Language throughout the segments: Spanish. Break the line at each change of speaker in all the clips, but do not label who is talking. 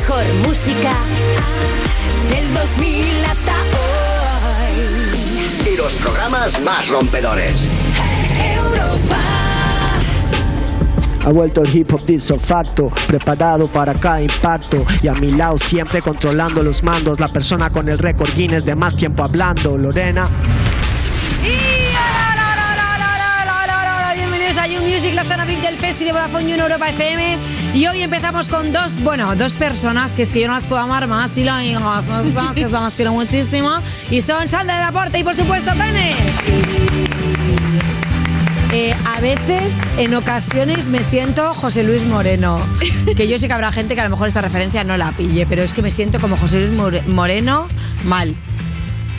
mejor música del 2000 hasta hoy.
Y los programas más rompedores.
Europa.
Ha vuelto el hip hop diso facto, preparado para cada impacto. Y a mi lado siempre controlando los mandos. La persona con el récord Guinness de más tiempo hablando, Lorena.
Y bienvenidos a You Music, la zona VIP del Festi de Vodafone Europa FM. Y hoy empezamos con dos, bueno, dos personas que es que yo no las puedo amar más y más, que las quiero muchísimo. Y son Sandra de la y por supuesto Pene. Eh, a veces, en ocasiones, me siento José Luis Moreno. Que yo sé que habrá gente que a lo mejor esta referencia no la pille, pero es que me siento como José Luis More- Moreno mal.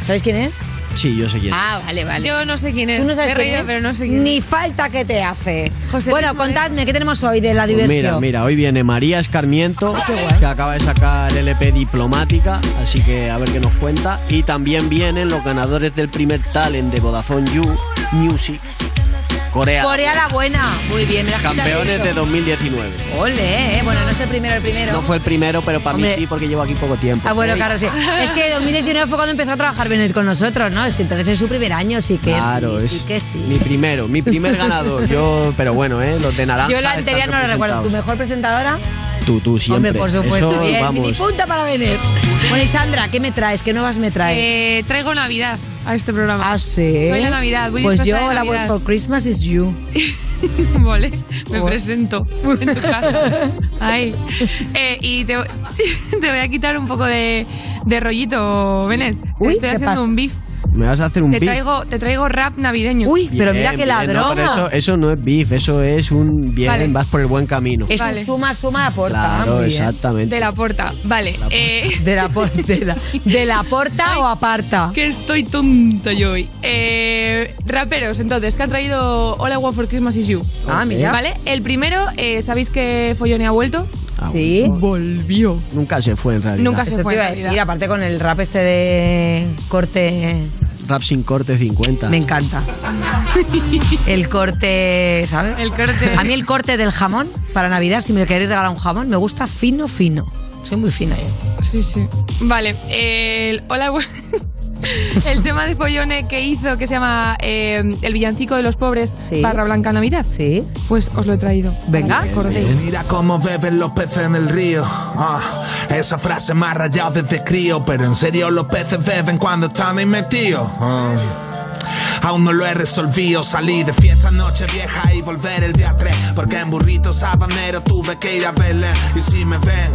¿Sabéis quién es?
Sí, yo sé quién. es.
Ah, vale, vale.
Yo no sé quién es.
¿Tú no sabes
He
quién
reído,
es?
pero no sé quién
Ni
es.
falta que te hace.
José
bueno,
Luis
contadme, ¿qué tenemos hoy de la
Pues
diversión?
mira, mira, hoy viene María Escarmiento,
qué guay.
que acaba de sacar el EP Diplomática, así que a ver qué nos cuenta. Y también vienen los ganadores del primer talent de Vodafone You Music, Corea.
Corea la buena. Muy bien, me la
Campeones de 2019.
Ole, eh. Bueno, no es el primero, el primero.
No fue el primero, pero para mí sí, porque llevo aquí poco tiempo.
Ah, bueno, claro, sí. Es que 2019 fue cuando empezó a trabajar Benet con nosotros, ¿no? Es que entonces es su primer año, sí que
Claro,
sí,
es
sí que sí.
mi primero, mi primer ganador. Yo, pero bueno, ¿eh? Los de naranja.
Yo la anterior no la recuerdo. ¿Tu mejor presentadora?
Tú, tú siempre.
Hombre, por supuesto.
Eso,
bien.
vamos.
Ni punta para Benet. Bueno, y Sandra, ¿qué me traes? ¿Qué nuevas me traes?
Eh, traigo Navidad a este programa.
ah, sí.
Voy a Navidad, voy
Pues yo,
de
la
Navidad.
for Christmas is you.
vale, me presento en tu casa. Ahí. Eh, y te, te voy a quitar un poco de, de rollito, Benet.
Uy,
Estoy
¿qué
haciendo
pasa?
un beef.
Me vas a hacer un
Te
beef.
traigo, te traigo rap navideño.
Uy, pero mira que
bien, no,
ladrona.
pero eso, eso no es beef, eso es un bien,
Vale.
vas por el buen camino.
Eso
Vale.
suma, suma, aporta.
claro,
Muy bien.
exactamente.
De la porta. Vale. eh,
De la, por- de la, de la porta o aparta.
que estoy tonta yo hoy. Eh, raperos, entonces, que han traído All I Want for Christmas is You.
Ah, mira.
Vale, el primero, eh, ¿sabéis que Follone ha vuelto?
Ah,
Sí.
Volvió.
Nunca se fue en realidad.
Nunca se
Eso te
fue.
iba a
en realidad.
decir, aparte con el rap este de corte,
Rap sin corte 50.
me encanta. El corte, ¿sabes?
El corte.
A mí el corte del jamón para Navidad, si me queréis regalar un jamón, me gusta fino, fino. Soy muy fina yo.
Sí, sí. Vale, el, hola, el tema de Follone que hizo, que se llama eh, El villancico de los pobres
Sí.
barra Blanca Navidad,
Sí.
pues os lo he traído.
Venga.
Acordéis.
Mira cómo beben los peces en el río. Ah, esa frase me ha rayado desde crío. Pero en serio, los peces beben cuando están ahí metidos. Ah. Aún no lo he resolvido, salí de fiesta noche vieja y volver el día 3 Porque en burrito sabanero tuve que ir a Belén Y si me ven,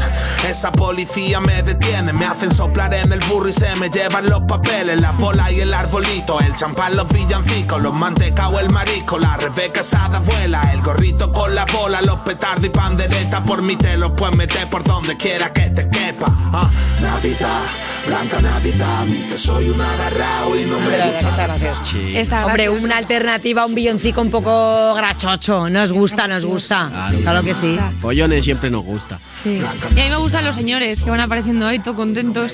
esa policía me detiene. Me hacen soplar en el burro y se me llevan los papeles. La bola y el arbolito, el champán, los villancicos Los mantecaos, el marisco, la rebeca asada abuela El gorrito con la bola, los petardos y panderetas Por mí te los puedes meter por donde quiera que te quepa Ah, Navidad, blanca Navidad, a mí que soy un agarrao y no me gusta
Esta
Hombre,
graciosa.
una alternativa, un billoncico un poco grachocho. Nos gusta, nos gusta. Claro, que sí.
Pollones siempre nos gusta.
Sí. Y a mí me gustan los señores que van apareciendo ahí, todo contentos.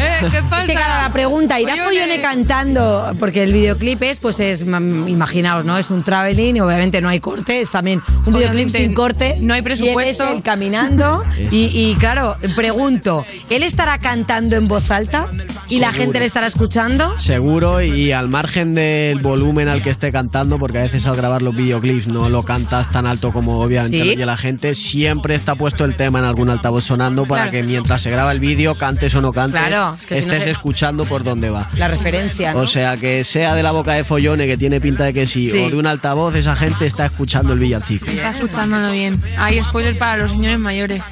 ¿Eh? ¿Qué pasa?
Es que claro, la pregunta, ¿irá.
Follone
cantando? Porque el videoclip es, pues es, mm, imaginaos, ¿no? Es un traveling y obviamente no hay corte, es también un videoclip sin corte.
no hay
Y él
presupuesto.
es él caminando y, y, claro, pregunto, ¿él estará cantando en voz alta y la gente le estará escuchando?
Seguro y al margen del volumen al que esté cantando, porque a veces al grabar los videoclips no lo cantas tan alto como obviamente
Sí.
oye la gente, siempre está puesto el tema en algún altavoz sonando para
Claro.
que mientras se graba el vídeo, cantes o no cantes,
Claro, es que si no
estés
se-
escuchando por dónde va.
La referencia, ¿no?
O sea, que sea de la boca de Follone, que tiene pinta de que sí,
Sí.
o de un altavoz, esa gente está escuchando el villancico.
Está escuchándolo bien. Hay spoiler para los señores mayores.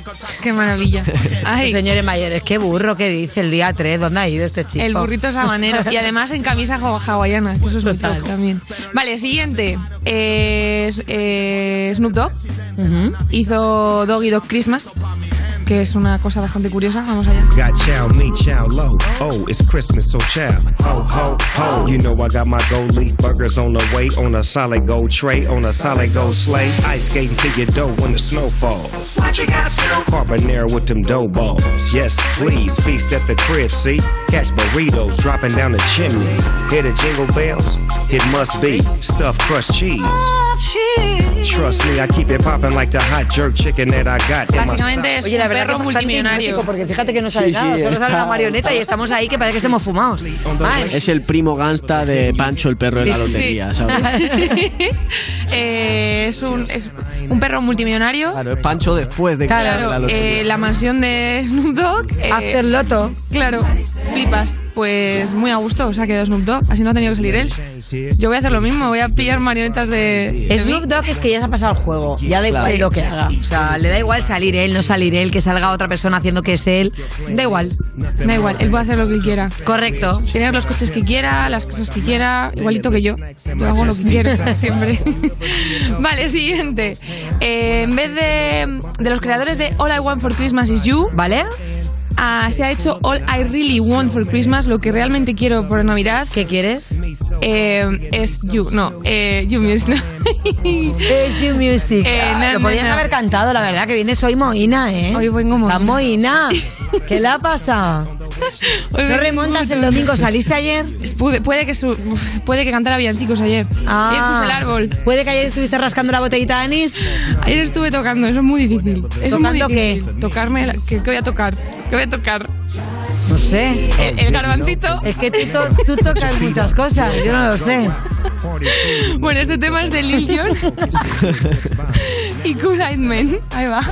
Qué maravilla. Ay,
Señores mayores, qué burro que dice el día 3, ¿dónde ha ido este chico?
el burrito sabanero. Y además en camisa hawa- hawaiana. Eso es muy
Total.
top también. Vale, siguiente. Eh, eh, Snoop Dogg
Ujú.
hizo Doggy Dog Christmas. Que es una cosa bastante curiosa. Vamos allá.
Got chow, me chow low. Oh, it's Christmas, so chow. Ho, ho, ho. You know I got my gold leaf burgers on the way, on a solid gold tray, on a solid gold sleigh. Ice skating to your dough when the snow falls. Carbonara with them dough balls. Yes, please, feast at the crib, see? Catch burritos dropping down the chimney. Hear the jingle bells? It must be stuffed crust cheese. Trust me, I keep it popping like the hot jerk chicken that I got in my
Oye, la verdad
perro multimillonario.
Porque fíjate que no sale
Sí,
nada,
sí,
solo sale una marioneta y estamos ahí que parece que estemos fumados. Ay,
Es el primo gangsta de Pancho el perro de la lotería, ¿sabes?
Eh, es, un, es un perro multimillonario.
Claro, es Pancho después de que
Claro,
la
Claro,
lotería.
eh, la mansión de Snoop Dogg. eh,
After Loto.
Claro, flipas. Pues muy a gusto se ha quedado Snoop Dogg, así no ha tenido que salir él. Yo voy a hacer lo mismo, voy a pillar marionetas de. de
Snoop. Dogg es que ya se ha pasado el juego, ya da igual
Claro.
lo que haga. O sea, le da igual salir él, no salir él, que salga otra persona haciendo que es él. Da igual.
Da igual, él puede hacer lo que quiera.
Correcto.
Tener los coches que quiera, las cosas que quiera, igualito que yo. Yo hago lo que quiero siempre. vale, siguiente. Eh, en vez de, de los creadores de All I Want for Christmas is You,
¿Vale?
Ah, se ha hecho All I Really Want for Christmas, lo que realmente quiero por Navidad.
¿Qué quieres?
eh, es You, no, eh, You Music.
Es You Music.
Eh, na,
Lo podías
na.
haber cantado, la verdad, que vienes hoy mohina, ¿eh?
Hoy vengo mohina.
Estás mohina. ¿Qué le pasa? ¿No remontas el domingo? ¿Saliste ayer?
Puede, puede que su- puede que cantara villancicos ayer. Ayer puse el árbol.
¿Puede que ayer estuviste rascando la botellita de anís?
Ayer estuve tocando, eso es muy difícil. Eso es muy
¿Tocando qué?
difícil. Tocarme, la- ¿qué, qué voy a tocar? ¿Qué voy a tocar?
No sé.
El, el garbancito.
Es que tú, to- tú tocas muchas cosas, yo no lo sé.
Bueno, este tema es de Lil Jon y Cool Eyed Men. Ahí va.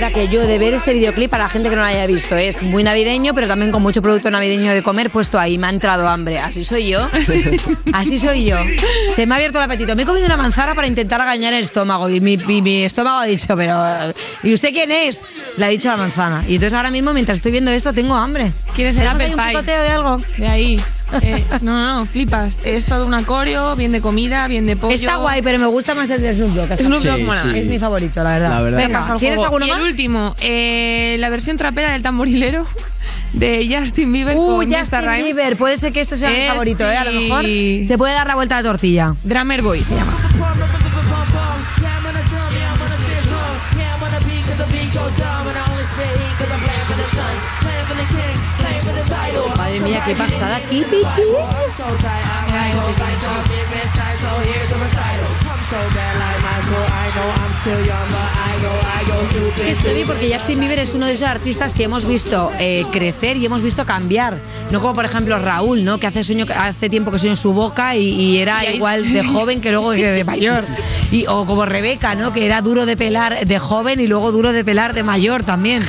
Verdad que yo de ver este videoclip, para la gente que no lo haya visto, es muy navideño, pero también con mucho producto navideño de comer puesto ahí. Me ha entrado hambre. Así soy yo. Así soy yo. Se me ha abierto el apetito. Me he comido una manzana para intentar agañar el estómago. Y mi, mi- mi estómago ha dicho, pero... ¿Y usted quién es? Le ha dicho la manzana. Y entonces ahora mismo, mientras estoy viendo esto, tengo hambre.
¿Quieres el
¿Tenemos
apple
ahí un picoteo de algo?
De ahí. Eh, no, no, no, flipas. Es todo un acorio, bien de comida, bien de pollo.
Está guay, pero me gusta más el de Snoop Dogg.
Snoop Dogg
Sí,
mola más.
sí.
Es mi favorito, la verdad.
La verdad.
Venga, ¿quieres alguno
y
más?
el último, eh, la versión trapera del tamborilero de Justin Bieber
Uh,
con
Justin
Rhymes.
Bieber. Puede ser que esto sea mi favorito, ¿eh? A lo mejor se puede dar la vuelta a la tortilla.
Drummer Boy se llama.
Madre mía, qué pasada. ¿Qué piqui? Es que es heavy porque Justin Bieber es uno de esos artistas que hemos visto eh, crecer y hemos visto cambiar. No como por ejemplo Raúl, ¿no? Que hace sueño hace tiempo que sueño en su boca y, y era
Y
igual de joven que luego de mayor. Y, o como Rebeca, ¿no? Que era duro de pelar de joven y luego duro de pelar de mayor también.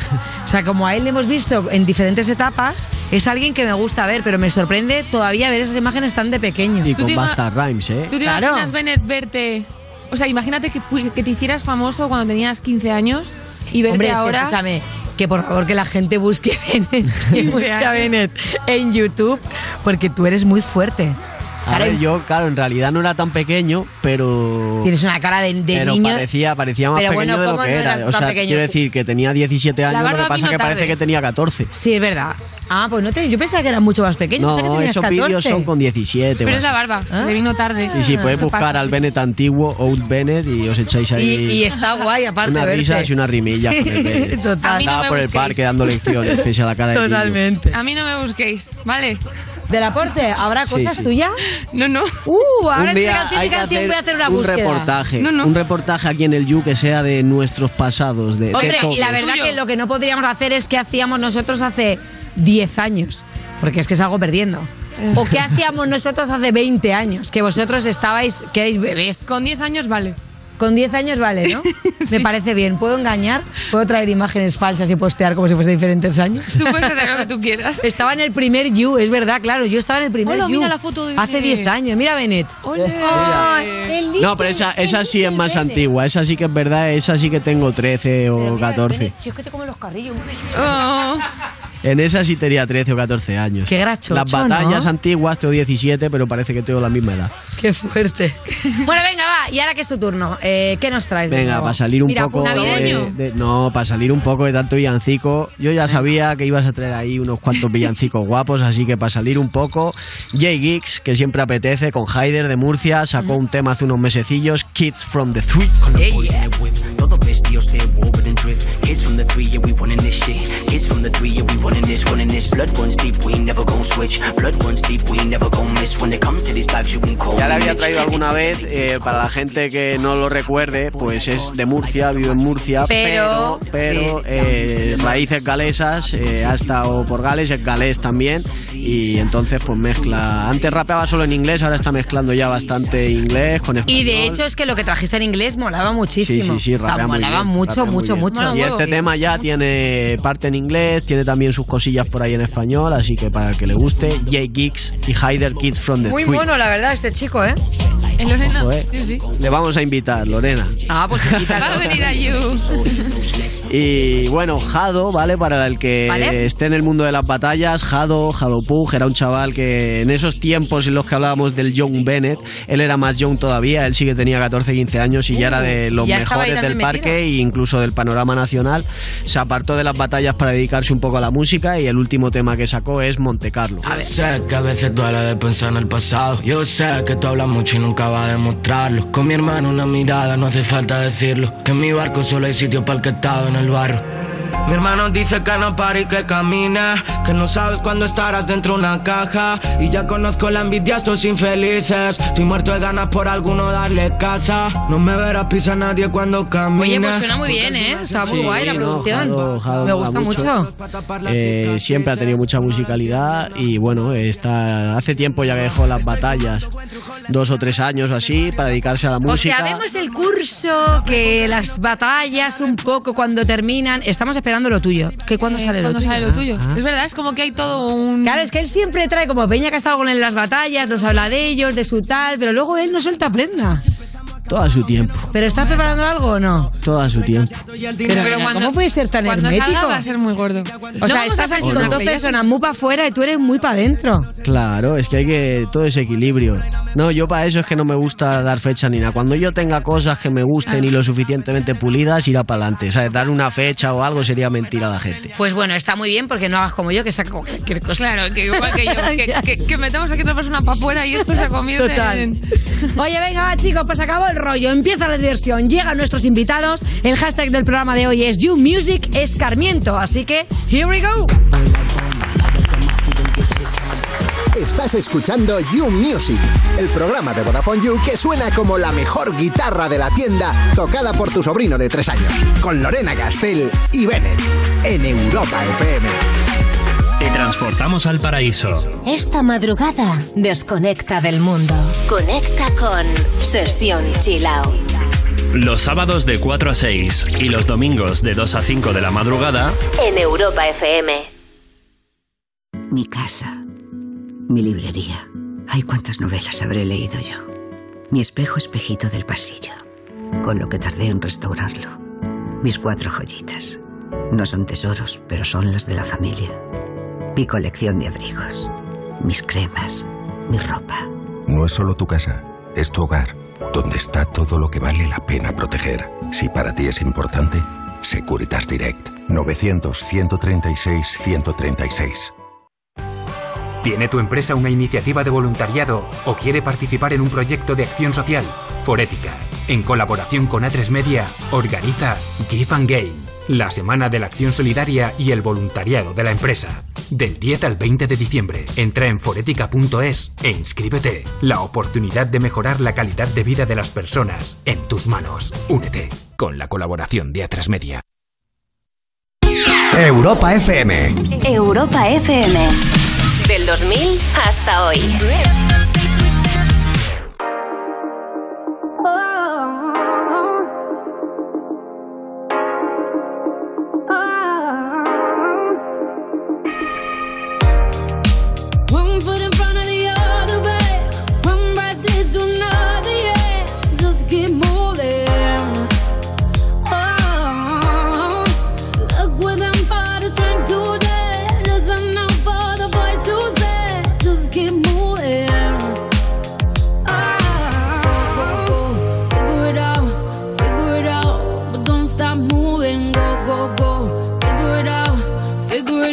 O sea, como a él le hemos visto en diferentes etapas, es alguien que me gusta ver, pero me sorprende todavía ver esas imágenes tan de pequeño.
Y
Tú
con Basta Rhymes, ¿eh?
¿Tú te
Claro.
imaginas, Bennett, verte... O sea, imagínate que, fui- que te hicieras famoso cuando tenías 15 años y verte
Hombre, es que
ahora...
escúchame, que por favor que la gente busque Bennett, que busque a Bennett en YouTube, porque tú eres muy fuerte.
A ver, yo, claro, en realidad no era tan pequeño, pero.
Tienes una cara de, de
pero
niño.
parecía, parecía más
Pero
pequeño
bueno,
de lo
¿cómo
que
no
era. O sea,
pequeño?
quiero decir que tenía 17 años, lo que pasa es que parece que tenía 14.
Sí, es verdad. Ah, pues no te, yo pensaba que era mucho más pequeño. pensaba que
No, esos
14.
vídeos son con 17.
Pero es la barba,
¿Ah?
le vino tarde.
Y si podéis buscar
pasa.
al Bennett antiguo, Old Bennett, y os echáis ahí.
Y, y está guay, aparte
unas risas y unas rimillas con el Bennett.
Total.
A mí no
Estaba
me
por el
busquéis.
parque dando lecciones, pese a la cara de niño.
Totalmente.
A mí no me busquéis, ¿vale?
¿Del aporte? ¿Habrá
Sí,
cosas
sí.
tuyas?
No, no.
Uh, ahora
día
canción y
hay que
canción
hacer
voy a hacer una
un
búsqueda.
reportaje,
No, no.
un reportaje aquí en el You que sea de nuestros pasados, de,
Hombre, y la verdad que lo que no podríamos hacer es que hacíamos nosotros hace 10 años. Porque es que salgo perdiendo. ¿O qué hacíamos nosotros hace 20 años? Que vosotros estabais, que erais bebés.
Con 10 años vale.
Con 10 años vale, ¿no? Me parece bien. ¿Puedo engañar? ¿Puedo traer imágenes falsas y postear como si fuese diferentes años?
Tú puedes hacer lo que tú quieras.
Estaba en el primer You, es verdad, claro. Yo estaba en el primer
Hola,
You.
mira la foto de
Hace
Bennett.
10 años. Mira Bennett.
Ole.
Ay, el niño
No, pero esa, esa sí es más antigua, esa sí que es verdad, esa sí que tengo 13
Pero
o
mira,
14.
Bennett, Si es que te comen los carrillos.
Oh.
En esa sí tenía 13 o 14 años.
Qué grachocho,
Las batallas
¿no?
antiguas tengo 17, pero parece que tengo la misma edad.
Qué fuerte. Bueno, venga, va. Y ahora que es tu turno, eh, ¿qué nos traes? de
Venga,
nuevo?
para salir un
Mira,
poco
navideño.
de, de- no, para salir un poco de tanto villancico. Yo ya sabía que ibas a traer ahí unos cuantos villancicos guapos, así que para salir un poco, Jay Geeks, que siempre apetece, con Haider de Murcia, sacó un tema hace unos mesecillos, Kids from the Three.
Vestidos Kids from the three, yeah, we running this shit. Kids from the three, yeah, we running this, running this. Blood runs deep, we never gon' switch. Blood runs deep, we never gon' miss. When it comes to these bags, you can call
Ya le
me
había traído alguna vez, eh, para la gente que no lo recuerde, pues es de Murcia, vive en Murcia,
Pero-
pero, pero, eh, raíces galesas, eh, ha estado por Gales, es galés también, y entonces pues mezcla, antes rapeaba solo en inglés, ahora está mezclando ya bastante inglés con español.
Y de hecho es que lo que trajiste en inglés molaba muchísimo.
Sí, sí, sí,
O sea,
rapea muy
molaba
bien,
mucho, mucho,
bien.
mucho.
Y este tema ya tiene parte en inglés, tiene también sus cosillas por ahí en español, así que para el que le guste, Jay Geeks y Hyder Kids from the
Muy
Three.
bueno, la verdad, este chico, ¿eh?
En Lorena.
Ojo, eh.
Sí, sí.
Le vamos a invitar, Lorena.
Ah, pues
a venir a You.
Y bueno, Jado, ¿vale? Para el que
¿Vale?
esté en el mundo de las batallas, Jado, Jado Pug, era un chaval que en esos tiempos en los que hablábamos del Young Bennett, él era más young todavía, él sí que tenía 14, 15 años y ya era de los
Uh, estaba ahí
mejores del parque e incluso del panorama nacional. Se apartó de las batallas para dedicarse un poco a la música y el último tema que sacó es Monte Carlo.
Yo sé que a veces duele de pensar en el pasado. Yo sé que tú hablas mucho y nunca vas a demostrarlo. Con mi hermano una mirada, no hace falta decirlo. Que en mi barco solo hay sitio para el que estado en el barro. Mi hermano dice que no pare y que camina Que no sabes cuándo estarás dentro de una caja Y ya conozco la envidia a estos infelices Estoy muerto de ganas por alguno darle caza No me verás pisar nadie cuando camine
Oye, pues suena muy bien, ¿eh? Está muy
Sí,
guay la producción.
Jado- Jado
Me gusta mucho.
Eh, siempre ha tenido mucha musicalidad y bueno, está hace tiempo ya que dejó las batallas, dos o tres años o así, para dedicarse a la
Pues que
música.
del curso, que las batallas un poco cuando terminan. Estamos esperando lo tuyo. ¿Que cuándo
Eh,
sale lo
cuando
tuyo?
sale lo tuyo. Es verdad, es como que hay todo un.
Claro, es que él siempre trae como Peña que ha estado con él en las batallas, nos habla de ellos, de su tal, pero luego él no suelta prenda.
Todo a su tiempo,
¿Pero estás preparando algo o no?
todo a su tiempo.
Pero, venga, ¿Cómo puedes ser tan
cuando
hermético?
salga va a ser muy gordo.
O
No
sea,
vamos a
estás aquí con dos personas muy para afuera y tú eres muy para adentro.
Claro, es que hay que todo ese equilibrio. No, yo para eso es que no me gusta dar fecha ni nada. Cuando yo tenga cosas que me gusten y lo suficientemente pulidas, irá para adelante. ¿Sabes? Dar una fecha o algo sería mentir a la gente.
Pues bueno, está muy bien porque no hagas como yo que saco cualquier cosa.
Claro, que igual que yo, que, que- que metemos aquí otra persona para afuera y esto se convierte
Total.
en.
Oye, venga, va, chicos, pues acabó el rollo. Empieza la diversión. Llegan nuestros invitados. El hashtag del programa de hoy es You Music Escarmiento. Así que, here we go.
Estás escuchando You Music, el programa de Vodafone You que suena como la mejor guitarra de la tienda tocada por tu sobrino de tres años, con Lorena Castell y Bennett, en Europa FM.
Te transportamos al paraíso.
Esta madrugada desconecta del mundo. Conecta con Sesión Chill Out.
Los sábados de 4 a 6 y los domingos de 2 a 5 de la madrugada
En Europa FM.
Mi casa, mi librería. Ay, cuántas novelas habré leído yo. Mi espejo espejito del pasillo, con lo que tardé en restaurarlo. Mis cuatro joyitas. No son tesoros, pero son las de la familia. Mi colección de abrigos, mis cremas, mi ropa.
No es solo tu casa, es tu hogar, donde está todo lo que vale la pena proteger. Si para ti es importante, Securitas Direct. 900-136-136.
¿Tiene tu empresa una iniciativa de voluntariado o quiere participar en un proyecto de acción social? Forética, en colaboración con A3 Media, organiza Give and Gain, la semana de la acción solidaria y el voluntariado de la empresa. Del 10 al 20 de diciembre, entra en forética.es e inscríbete. La oportunidad de mejorar la calidad de vida de las personas en tus manos. Únete con la colaboración de A3 Media.
Europa FM.
Europa FM. Del 2000 hasta hoy.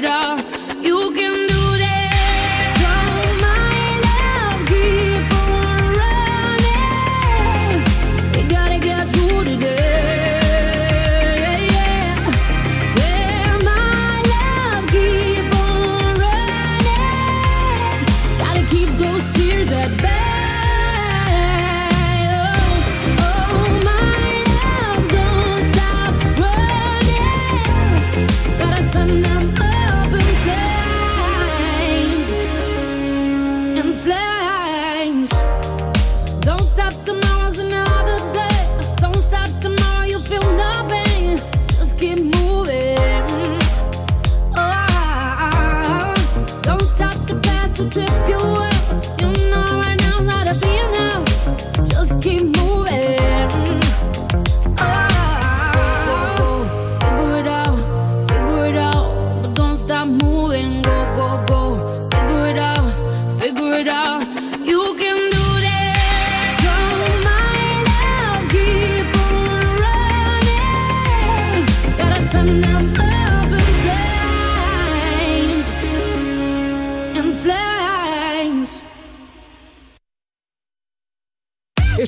You can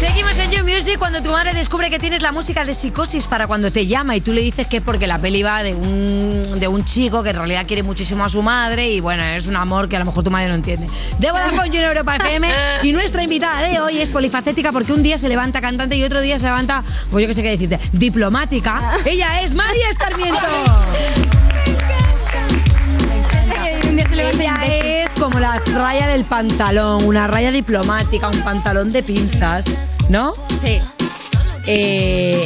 Seguimos en You Music cuando tu madre descubre que tienes la música de psicosis para cuando te llama y tú le dices que es porque la peli va de un, de un chico que en realidad quiere muchísimo a su madre y bueno, es un amor que a lo mejor tu madre no entiende. De Vodafone You en Europa FM y nuestra invitada de hoy es polifacética porque un día se levanta cantante y otro día se levanta, pues yo qué sé qué decirte, diplomática. Ella es María Escarmiento. Ella es como la raya del pantalón, una raya diplomática, un pantalón de pinzas, ¿no?
Sí.
Eh,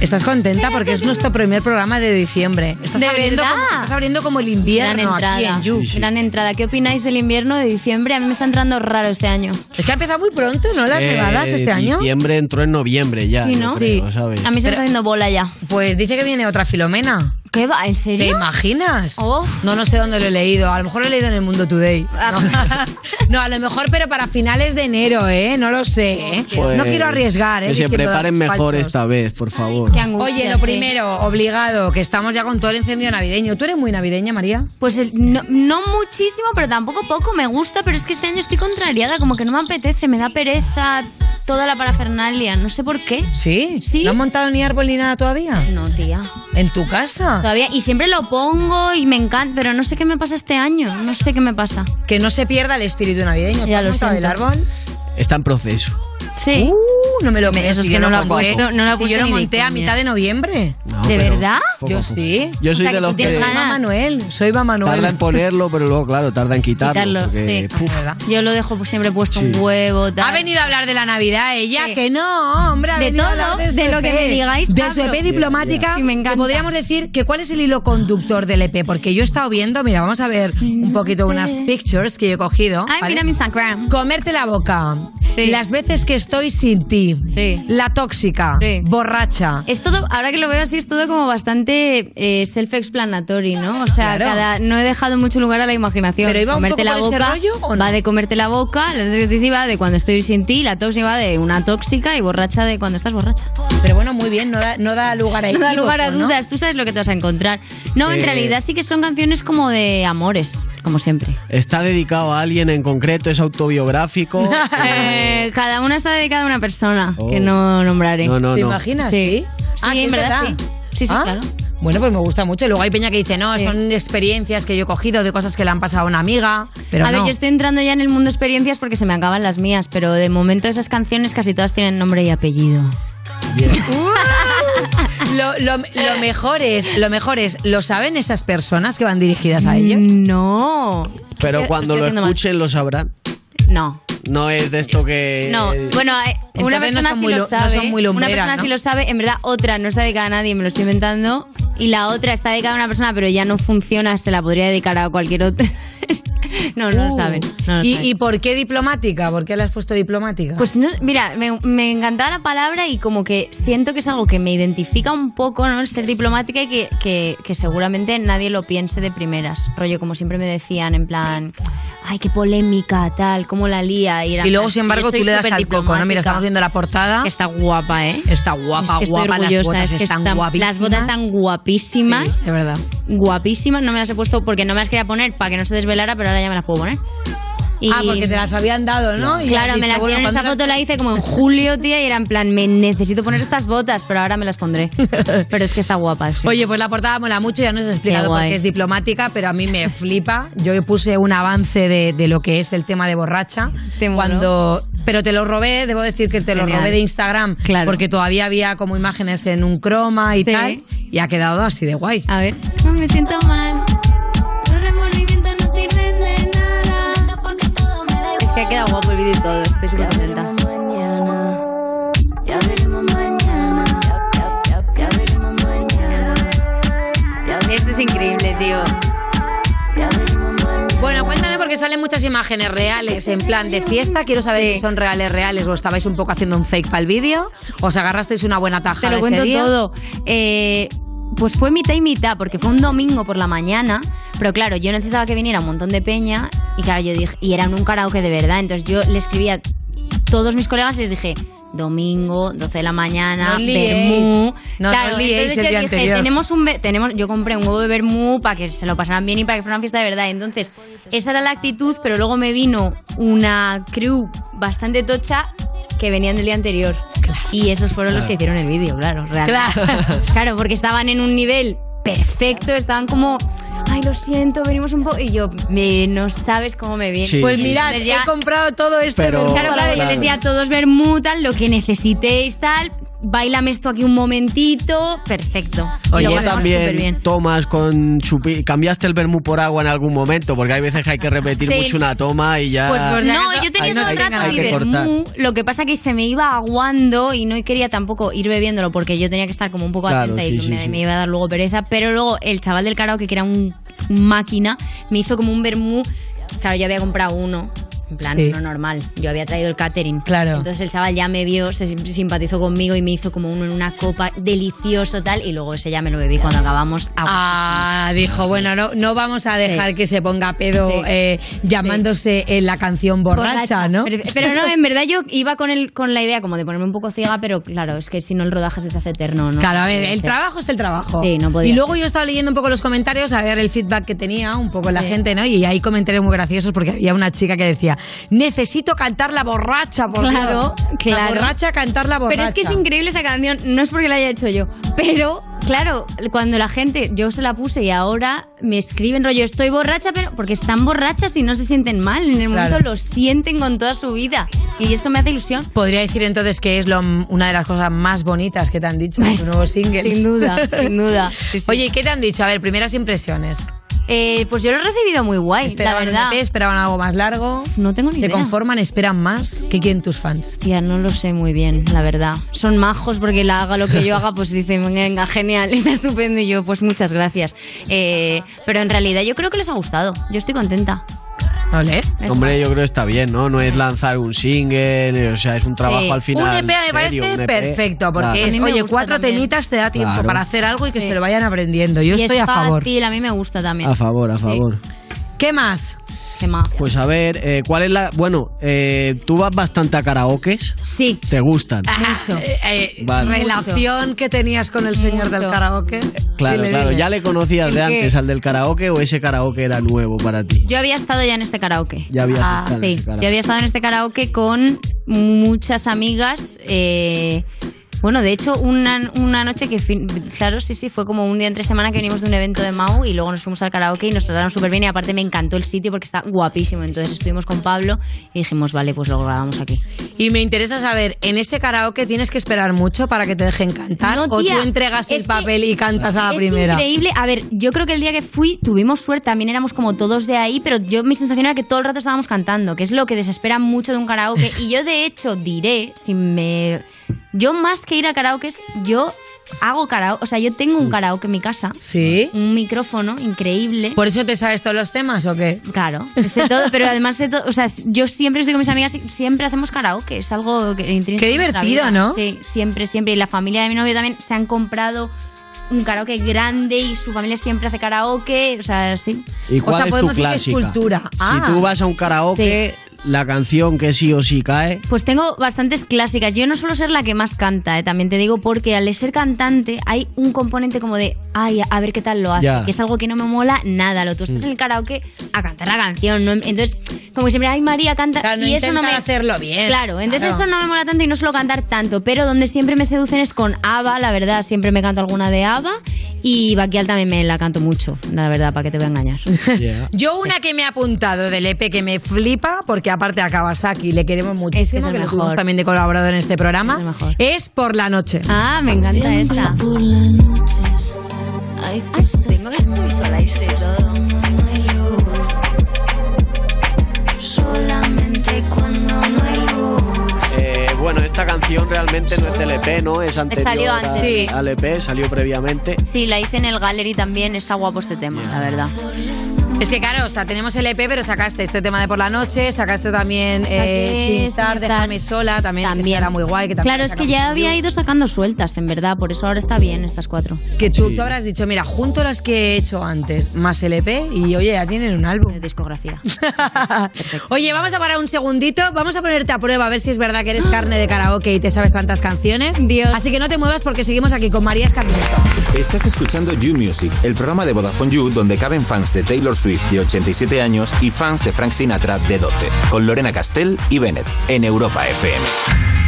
¿Estás contenta? Porque es nuestro primer programa de diciembre. Estás,
¿De
abriendo,
verdad?
como, estás abriendo como el invierno
Gran
aquí en You.
Gran entrada. ¿Qué opináis del invierno de diciembre? A mí me está entrando raro este año.
Es que ha empezado muy pronto, ¿no? Las nevadas
Eh,
este año.
Diciembre entró en noviembre ya.
Sí, ¿no?
creo,
Sí.
¿sabes?
A mí se me está haciendo bola ya.
Pues dice que viene otra Filomena.
¿Qué va? ¿En serio?
¿Te imaginas?
Oh.
No, no sé dónde lo he leído. A lo mejor lo he leído en el Mundo Today.
Ah.
No, No, a lo mejor, pero para finales de enero, ¿eh? No lo sé, ¿eh?
Pues,
no quiero arriesgar, ¿eh?
Que se preparen mejor
falsos.
esta vez, por favor.
Oye, lo primero, obligado, que estamos ya con todo el encendido navideño. ¿Tú eres muy navideña, María?
Pues el- no, no muchísimo, pero tampoco poco. Me gusta, pero es que este año estoy contrariada. Como que no me apetece, me da pereza toda la parafernalia. No sé por qué.
¿Sí?
¿Sí?
¿No han montado ni árbol ni nada todavía?
No, tía.
¿En tu casa?
Todavía. Y siempre lo pongo y me encanta, pero no sé qué me pasa este año. No sé qué me pasa.
Que no se pierda el espíritu navideño. ¿Tú
Ya lo
montado el árbol?
Está en proceso.
Sí.
Uh, no me lo creo.
eso es que
yo
no lo puesto-
¿eh?
no lo
Si yo lo monté a mitad de noviembre.
No,
¿De verdad?
poco
Yo
a
sí.
Yo soy
O sea,
de los
que
Soy. Manuel, soy Manuel.
tarda en ponerlo, pero luego, claro, tarda en quitarlo.
Quitarlo,
porque,
sí.
puf,
Yo lo dejo siempre puesto
Sí.
un huevo. Tal.
Ha venido a hablar de la Navidad ella,
Sí.
que no, hombre, ha
De
a
todo,
hablar de, su
de lo
EP,
que me digáis,
De su
hablo.
EP diplomática,
Sí, me encanta.
que podríamos decir que cuál es el hilo conductor del EP, porque yo he estado viendo, mira, vamos a ver un poquito unas pictures que yo he cogido.
Ay,
¿vale?
mira mi Instagram.
Comerte la boca,
Sí.
las veces que estoy sin ti,
Sí.
la tóxica,
Sí.
borracha.
Es todo, ahora que lo veo así, es todo como bastante eh, self-explanatory, ¿no? O sea,
Claro.
cada, no he dejado mucho lugar a la imaginación.
¿Pero iba un
comerte
poco
la boca
rollo o no?
va de comerte la boca, la sensitiva va de cuando estoy sin ti, la tóxica va de una tóxica y borracha de cuando estás borracha.
Pero bueno, muy bien, no da, no da lugar a
No da lugar a
¿no?
dudas, tú sabes lo que te vas a encontrar. No, en
Eh.
realidad sí que son canciones como de amores, como siempre.
Está dedicado a alguien en concreto, es autobiográfico.
Eh, cada una está dedicada a una persona
Oh.
que no nombraré.
No, no,
¿Te
no.
imaginas?
Sí.
Ah,
Sí,
que
en verdad,
verdad.
sí. Sí, sí,
Ah,
claro.
Bueno, pues me gusta mucho. Y Luego hay peña que dice, no,
Sí.
son experiencias que yo he cogido de cosas que le han pasado a una amiga. Pero
a
no.
ver, yo estoy entrando ya en el mundo experiencias porque se me acaban las mías, pero de momento esas canciones casi todas tienen nombre y apellido.
lo, lo- lo mejor es, lo mejor es, ¿lo saben esas personas que van dirigidas a ellos?
No.
Pero cuando lo escuchen lo sabrán.
No.
No es de esto que...
No, bueno, eh, una
Entonces no
persona
son
sí
muy
lo
no
sabe.
son muy
una
lumbreras,
persona
¿no?
sí lo sabe, en verdad otra no está dedicada a nadie, me lo estoy inventando. Y la otra está dedicada a una persona, pero ya no funciona, se la podría dedicar a cualquier otra. no, no lo
Uh.
saben. no lo
¿Y,
saben.
¿Y por qué diplomática? ¿Por qué le has puesto diplomática?
Pues no, mira, me, me encantaba la palabra y como que siento que es algo que me identifica un poco, ¿no? El ser diplomática y que, que, que seguramente nadie lo piense de primeras. Rollo, como siempre me decían, en plan, ay, qué polémica, tal, cómo la lía. Y, era
Y luego, sin
"Sí,
embargo, tú le das al coco, ¿no? Mira,
diplomática".
estamos viendo la portada.
Está guapa, ¿eh?
Está guapa,
Es que estoy
guapa, las botas
es que
están
están-
guapísimas.
Las botas están guapísimas.
Sí, de verdad.
Guapísimas, no me las he puesto porque no me las quería poner para que no se desvelara, pero ahora ya me las puedo poner. Y-
Ah, porque te las habían dado, ¿no? Y
claro,
has
me
dicho,
las
bueno,
dieron. Esta foto la hice como en julio, tía, y era en plan, me necesito poner estas botas, pero ahora me las pondré. Pero es que está guapa. sí.
Oye, pues la portada mola mucho, ya nos has explicado
Qué
por
guay.
qué es diplomática, pero a mí me flipa. Yo puse un avance de, de lo que es el tema de borracha. cuando Pero te lo robé, debo decir que te lo
Genial.
robé de Instagram,
Claro.
porque todavía había como imágenes en un croma y
Sí.
tal, y ha quedado así de guay.
A ver.
No me siento mal. Me da
Es que ha quedado guapo el vídeo y todo, estoy súper contenta.
Ya veremos mañana. Ya, ya, ya veremos mañana.
Esto es increíble, tío.
Bueno, cuéntame porque salen muchas imágenes reales en plan de fiesta. Quiero saber si son reales, reales o estabais un poco haciendo un fake para el vídeo. ¿Os agarrasteis una buena
Te
tajada
lo
ese
cuento
día?
todo. Eh, pues fue mitad y mitad, porque fue un domingo por la mañana. Pero claro, yo necesitaba que viniera un montón de peña. Y claro, yo dije, y era un karaoke de verdad. Entonces yo le escribí a todos mis colegas y les dije, domingo, 12 de la mañana,
No
vermú.
No
claro, entonces
el
yo
día
dije,
anterior.
tenemos un tenemos, yo compré un huevo de vermú para que se lo pasaran bien y para que fuera una fiesta de verdad. Entonces, esa era la actitud, pero luego me vino una crew bastante tocha que venían del día anterior. Y esos fueron los que hicieron el vídeo, claro, realmente. Claro. porque estaban en un nivel perfecto, estaban como, ay, lo siento, venimos un poco. Y yo, me, no sabes cómo me viene.
Sí,
Pues
sí.
mirad,
ya-
he comprado todo este
Pero-
Claro,
para
claro, yo
Claro.
les di a todos vermú, tal, lo que necesitéis, tal. Bailame esto aquí un momentito. Perfecto. Y
Oye,
pasamos
también tomas con chupi... ¿Cambiaste el vermú por agua en algún momento? Porque hay veces que hay que repetir
Sí.
mucho una toma y ya...
Pues, pues no, yo tenía el rato
cortar.
vermú. Lo que pasa que se me iba aguando y no quería tampoco ir bebiéndolo porque yo tenía que estar como un poco
Claro,
atenta
sí,
y
sí,
me, iba a dar luego pereza. Pero luego el chaval del karaoke, que era un, un máquina, me hizo como un vermú. Claro, yo había comprado uno. En plan,
Sí.
uno normal. Yo había traído el catering.
Claro.
Entonces el chaval ya me vio, se sim- simpatizó conmigo y me hizo como uno en una copa delicioso tal. Y luego ese ya me lo bebí cuando acabamos. a
Ah, dijo, bueno, no, no vamos a dejar
Sí.
que se ponga pedo
Sí.
eh, llamándose en la canción borracha, ¿no?
Pero, pero no, en verdad yo iba con el, con la idea como de ponerme un poco ciega, pero claro, es que si no el rodaje se te hace eterno, ¿no?
Claro, a ver, el
ser.
trabajo es el trabajo.
Sí, no podía
Y luego
ser.
yo estaba leyendo un poco los comentarios a ver el feedback que tenía un poco la gente, ¿no? Y hay comentarios muy graciosos porque había una chica que decía, necesito cantar la borracha, por
Claro,
Dios".
claro.
La borracha, cantar la borracha.
Pero es que es increíble esa canción, no es porque la haya hecho yo, pero claro, cuando la gente, yo se la puse y ahora me escriben rollo, estoy borracha, pero porque están borrachas y no se sienten mal, en el momento lo sienten con toda su vida y eso me hace ilusión.
Podría decir entonces que es lo- una de las cosas más bonitas que te han dicho en tu nuevo single.
Sin duda, sin duda. Sí, sí.
Oye, ¿y qué te han dicho? A ver, primeras impresiones.
Eh, pues yo lo he recibido muy guay, la
¿Esperaban
verdad.
un EP? ¿Esperaban algo más largo?
No tengo ni
¿Se
idea.
conforman? ¿Esperan más? ¿Qué quieren tus fans?
Tía, no lo sé muy bien, la verdad. Son majos porque la haga lo que yo haga, pues dicen, venga, genial, está estupendo. Y yo, pues muchas gracias. Eh, pero en realidad yo creo que les ha gustado. Yo estoy contenta.
¿Vale?
Hombre, yo creo que está bien, ¿no? No es lanzar un single, o sea, es un trabajo
Sí.
al final.
un EP me
serio,
parece
un EP.
perfecto, porque
Claro.
Es, oye, cuatro
también.
temitas te da tiempo
Claro.
para hacer algo y que
Sí.
se lo vayan aprendiendo. Yo
y
estoy
es
a favor.
fácil, a mí me gusta también.
A favor, a
Sí.
favor.
¿Qué más?
Pues a ver, eh, ¿cuál es la...? Bueno, eh, tú vas bastante a karaokes.
Sí.
¿Te gustan?
Mucho.
Eh, eh,
Vale.
¿Relación que tenías con el señor del karaoke?
Claro, claro.
dime.
¿Ya le conocías
¿El
de
qué?
antes al del karaoke o ese karaoke era nuevo para ti?
Yo había estado ya en este karaoke.
Ya habías
Ah,
estado en
Sí,
ese karaoke.
yo había estado en este karaoke con muchas amigas. eh, bueno, de hecho, una, una noche que, fin- claro, sí, sí, fue como un día entre semana que venimos de un evento de Mau y luego nos fuimos al karaoke y nos trataron súper bien y aparte me encantó el sitio porque está guapísimo. Entonces estuvimos con Pablo y dijimos, vale, pues lo grabamos aquí.
Y me interesa saber, ¿en ese karaoke tienes que esperar mucho para que te dejen cantar?
No,
¿O tú entregas el papel y cantas a la
es
primera?
increíble. A ver, yo creo que el día que fui tuvimos suerte, también éramos como todos de ahí, pero yo mi sensación era que todo el rato estábamos cantando, que es lo que desespera mucho de un karaoke. Y yo de hecho diré, si me Yo más que ir a karaoke, yo hago karaoke. O sea, yo tengo un karaoke en mi casa.
Sí.
Un micrófono increíble.
¿Por eso te sabes todos los temas o qué?
Claro, sé todo, pero además sé todo, o sea, yo siempre estoy con mis amigas y siempre hacemos karaoke, es algo que intrínseco
Qué divertido. ¿no?
Sí, siempre, siempre. Y la familia de mi novio también se han comprado un karaoke grande y su familia siempre hace karaoke, o sea, sí.
¿Y cuál es tu clásica?
Ah.
Si tú vas a un karaoke, la canción que sí o sí cae.
Pues tengo bastantes clásicas. Yo no suelo ser la que más canta, eh, también te digo, porque al ser cantante hay un componente como de, ay, a ver qué tal lo hace,
Ya.
que es algo que no me mola nada. Lo tú estás
Mm.
en el karaoke a cantar la canción, ¿no? Entonces, como que siempre, ay, María canta.
Claro, no
y eso no me
hacerlo bien.
Claro, entonces
Claro.
eso no me mola tanto y no suelo cantar tanto, pero donde siempre me seducen es con ABBA, la verdad, siempre me canto alguna de ABBA y Baquial también me la canto mucho, la verdad, para que te voy a engañar.
Yo una que me he apuntado del EP que me flipa, porque aparte a Kawasaki le queremos muchísimo,
Es que es
que lo
mejor.
tuvimos también de colaborador en este programa, es, Por la Noche.
Ah, me encanta esta.
Por las noches hay cosas que me dices cuando no hay luz. Solamente cuando no hay luz.
Eh, bueno, esta canción realmente no es del EP, ¿no? Es anterior
Salió antes.
al-
Sí.
al EP, salió previamente.
Sí, la hice en el gallery también, está guapo este tema, la verdad.
Es que claro, o sea, tenemos el EP, pero sacaste este tema de por la noche, sacaste también eh, Sin estar. Déjame sola, también, que era muy guay. Que también
Claro, es que ya había ido sacando sueltas, en verdad, por eso ahora está bien estas cuatro.
Que tú, tú habrás dicho, mira, junto las que he hecho antes, más el EP, y oye, ya tienen un álbum.
discografía.
oye, vamos a parar un segundito, vamos a ponerte a prueba a ver si es verdad que eres carne de karaoke y te sabes tantas canciones. Así que no te muevas porque seguimos aquí con María Escarmiento.
Estás escuchando You Music, el programa de Vodafone You donde caben fans de Taylor Swift de 87 años y fans de Frank Sinatra de 12, con Lorena Castell y Bennett en Europa FM.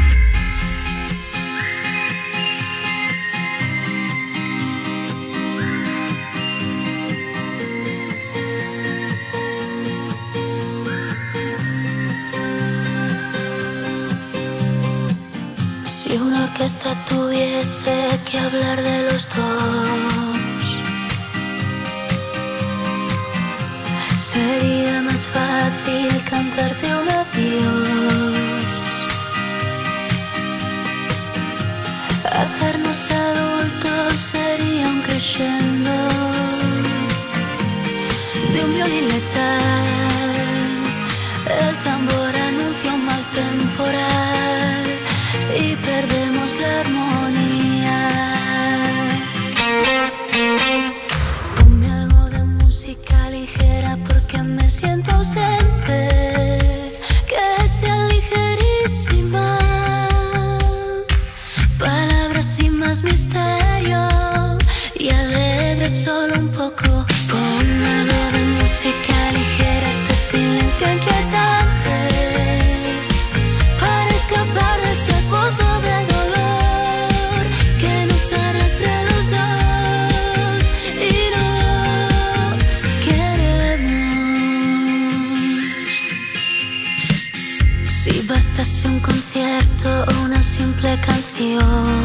Bastase un concierto o una simple canción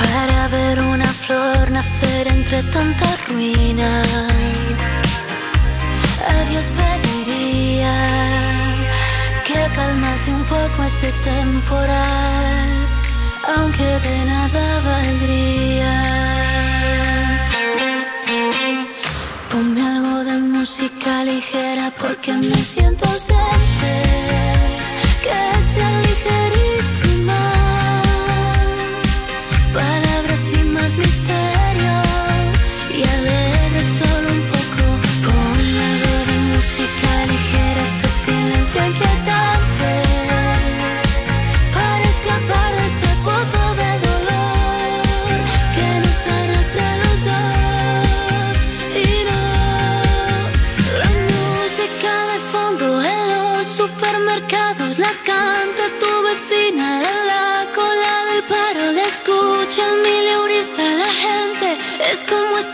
para ver una flor nacer entre tanta ruina. A Dios pediría que calmase un poco este temporal, aunque de nada valdría. Ponme algo música ligera porque me siento ausente. Que sea ligerísima.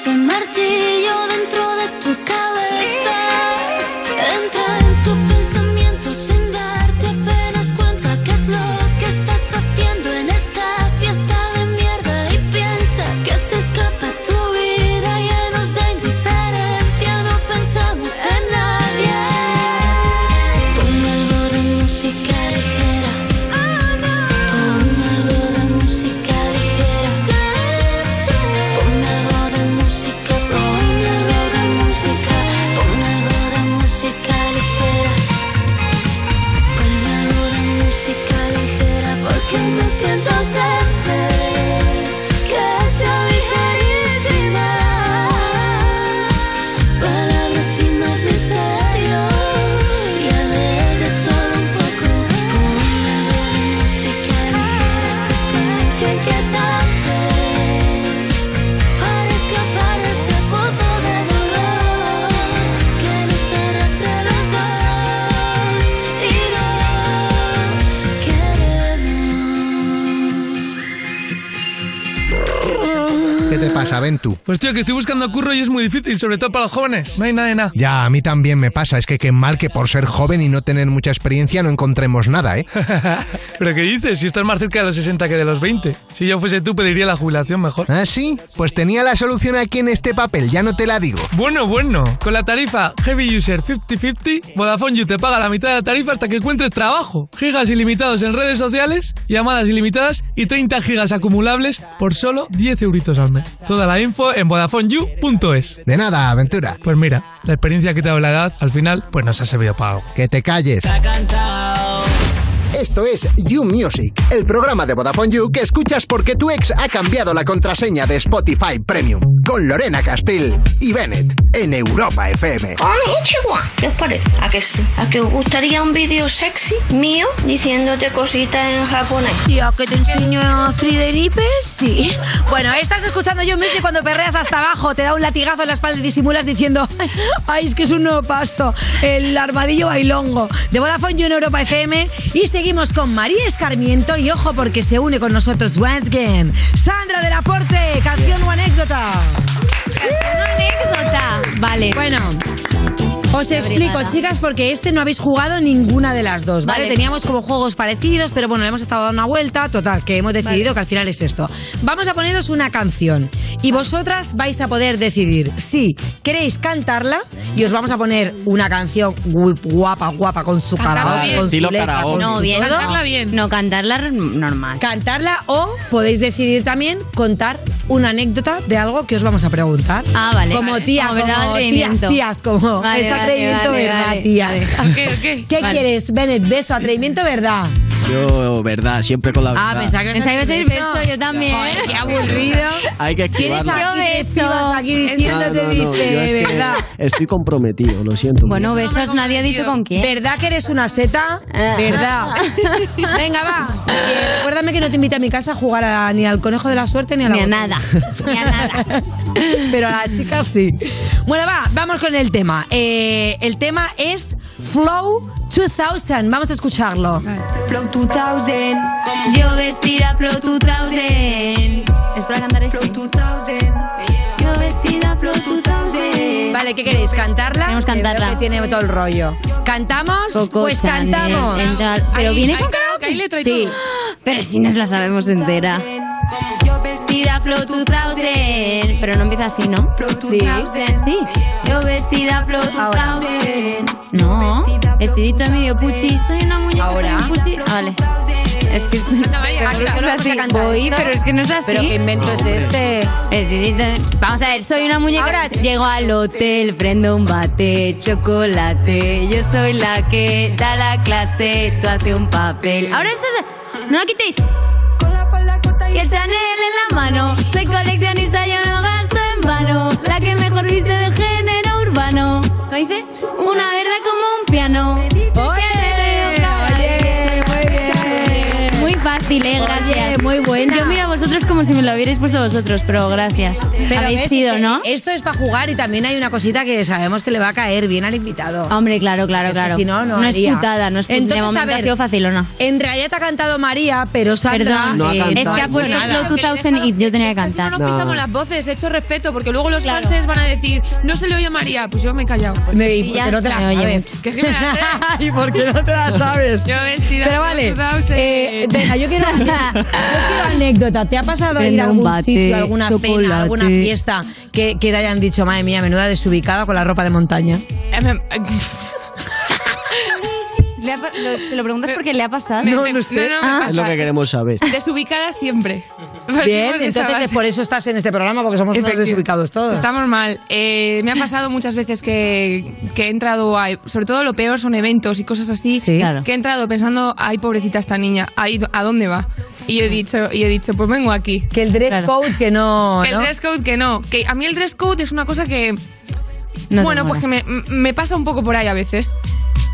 Como ese que me
siento
cerca.
Pues tío, que estoy buscando curro y es muy difícil, sobre todo para los jóvenes. No hay nada de nada.
Ya, a mí también me pasa. Es que qué mal que por ser joven y no tener mucha experiencia no encontremos nada, ¿eh?
¿Pero qué dices? Si estás más cerca de los 60 que de los 20. Si yo fuese tú, pediría la jubilación mejor.
¿Ah, sí? Pues tenía la solución aquí en este papel, ya no te la digo.
Bueno, bueno. Con la tarifa Heavy User 50-50, Vodafone You te paga la mitad de la tarifa hasta que encuentres trabajo. Gigas ilimitados en redes sociales, llamadas ilimitadas y 30 gigas acumulables por solo 10 euritos al mes. Toda la info en VodafoneYou.es.
De nada, aventura.
Pues mira, la experiencia que te ha dado la edad, al final, pues nos ha servido para algo.
Que te calles. Esto es You Music, el programa de Vodafone You que escuchas porque tu ex ha cambiado la contraseña de Spotify Premium. Con Lorena Castell y Bennett en Europa FM.
Konnichiwa. ¿Qué os parece? ¿A que sí? ¿A que os gustaría un vídeo sexy mío diciéndote cositas en japonés?
¿Y a que te enseño a Frideripes? Sí. Bueno, estás escuchando You Music cuando perreas hasta abajo, te da un latigazo en la espalda y disimulas diciendo ¡Ay, es que es un nuevo paso! El armadillo bailongo de Vodafone You en Europa FM. Y seguimos con María Escarmiento y ojo porque se une con nosotros once again. Sandra del Aporte, canción o anécdota.
Canción o anécdota. Vale.
Bueno. Os explico, chicas, porque este no habéis jugado ninguna de las dos, ¿vale?
Vale.
Teníamos como juegos parecidos, pero bueno, le hemos estado dando una vuelta, total, que hemos decidido
Vale.
que al final es esto. Vamos a poneros una canción y vosotras vais a poder decidir si queréis cantarla y os vamos a poner una canción gu- guapa, guapa, con su karaoke, con su
Estilo
letra,
karaoke.
con
No,
su
bien.
todo.
Cantarla bien. No, cantarla normal.
Cantarla o podéis decidir también contar una anécdota de algo que os vamos a preguntar.
Ah, vale.
Como
Vale.
tía,
Como
tías, tías, como
Vale, vale,
atrevimiento,
vale,
¿verdad,
vale. Vale.
¿Qué
Vale.
quieres, Bennett? ¿Beso, atrevimiento, verdad?
Yo, verdad, siempre con la verdad.
Ah, pensaba que
Pensaba ibas a decir beso, yo también.
Joder, qué aburrido.
Hay que esquivarla.
aquí
Yo beso.
aquí
No,
diciéndote,
no, no, yo
dice,
es que
¿verdad?
Estoy comprometido, lo siento.
Bueno, besos nadie ha dicho con quién.
¿Verdad que eres una seta?
Ah.
¿Verdad? Venga, va. Eh, recuérdame que no te invite a mi casa a jugar a- ni al conejo de la suerte ni a la
Ni a
botella.
nada. Ni a nada.
Pero a las chicas sí. Bueno, va, vamos con el tema. Eh, el tema es Flow 2000. Vamos a escucharlo.
Flow 2000. Yo vestida Flow 2000. Es para cantar este. Yo vestida Flow 2000.
Vale, ¿qué queréis? ¿Cantarla?
Queremos cantarla.
Que tiene todo el rollo. ¿Cantamos?
Coco
pues
Chanel,
cantamos.
entra- Pero
Ahí,
viene con
karaoke, hay letra y
Sí.
todo.
Pero si nos la sabemos entera. Yo vestida Flow 2000. Pero no empieza así, ¿no?
Sí.
Sí. Yo vestida Flow 2000. No. Vestidito de medio puchi. Soy una muñeca.
Ahora.
puchi. Ah, vale. Es que
María,
pero
¿a
es
que
que
no
es así. Voy, pero es que no es así.
Pero qué invento es este.
Vamos a ver, soy una muñeca.
Ahora-
Llego al hotel, prendo un bate, chocolate. Yo soy la que da la clase, tú haces un papel. Ahora esto es. ¡No lo quitéis! Y el Chanel en la mano. Soy coleccionista, yo no gasto en vano. La que mejor viste del género urbano. ¿Cómo dice? Una verde como un piano. Fácil, eh, gracias. Como si me lo hubierais puesto vosotros, pero gracias.
Pero
Habéis
ves,
sido,
eh,
¿no?
Esto es para jugar y también hay una cosita que sabemos que le va a caer bien al invitado.
Hombre, claro, claro,
Es que
claro.
si no, no
es putada, no es putada.
Entonces,
de
a
momento
ver,
ha sido fácil o no.
En realidad te ha cantado María, pero Sandra...
Perdón,
No ha
eh,
cantado.
es que ha puesto. Flow 2000 y yo tenía que cantar.
No
No.
pisamos las voces, hecho respeto, porque luego los
Claro.
falses van a decir, no se le oye a María, pues yo me he callado.
Me-
Sí,
y porque no te la sabes.
Que sí me la sé.
¿Y por qué no te la sabes?
Yo vestida
Pero vale,
2000.
eh, venga, yo quiero, yo quiero anécdota. ¿Te ha pasado ir a algún
bate,
sitio, alguna cena,
chocolate.
alguna fiesta que, que te hayan dicho, madre mía, menuda desubicada con la ropa de montaña?
Le ha lo- ¿Se lo preguntas porque le ha pasado?
Me- no, no, me
Ah.
pasa.
Es lo que queremos saber.
Desubicada siempre.
Bien, entonces
base.
por eso estás en este programa, porque somos unos desubicados todos.
Estamos mal. Eh, me ha pasado muchas veces que, que he entrado, a, sobre todo lo peor son eventos y cosas así,
Claro.
que he entrado pensando, ay, pobrecita esta niña, ay, ¿a dónde va? Y he dicho, y he dicho pues vengo aquí.
Que el dress code que no...
Que el
¿no?
dress code que no. Que a mí el dress code es una cosa que,
No te
bueno, pues que me, me pasa un poco por ahí a veces.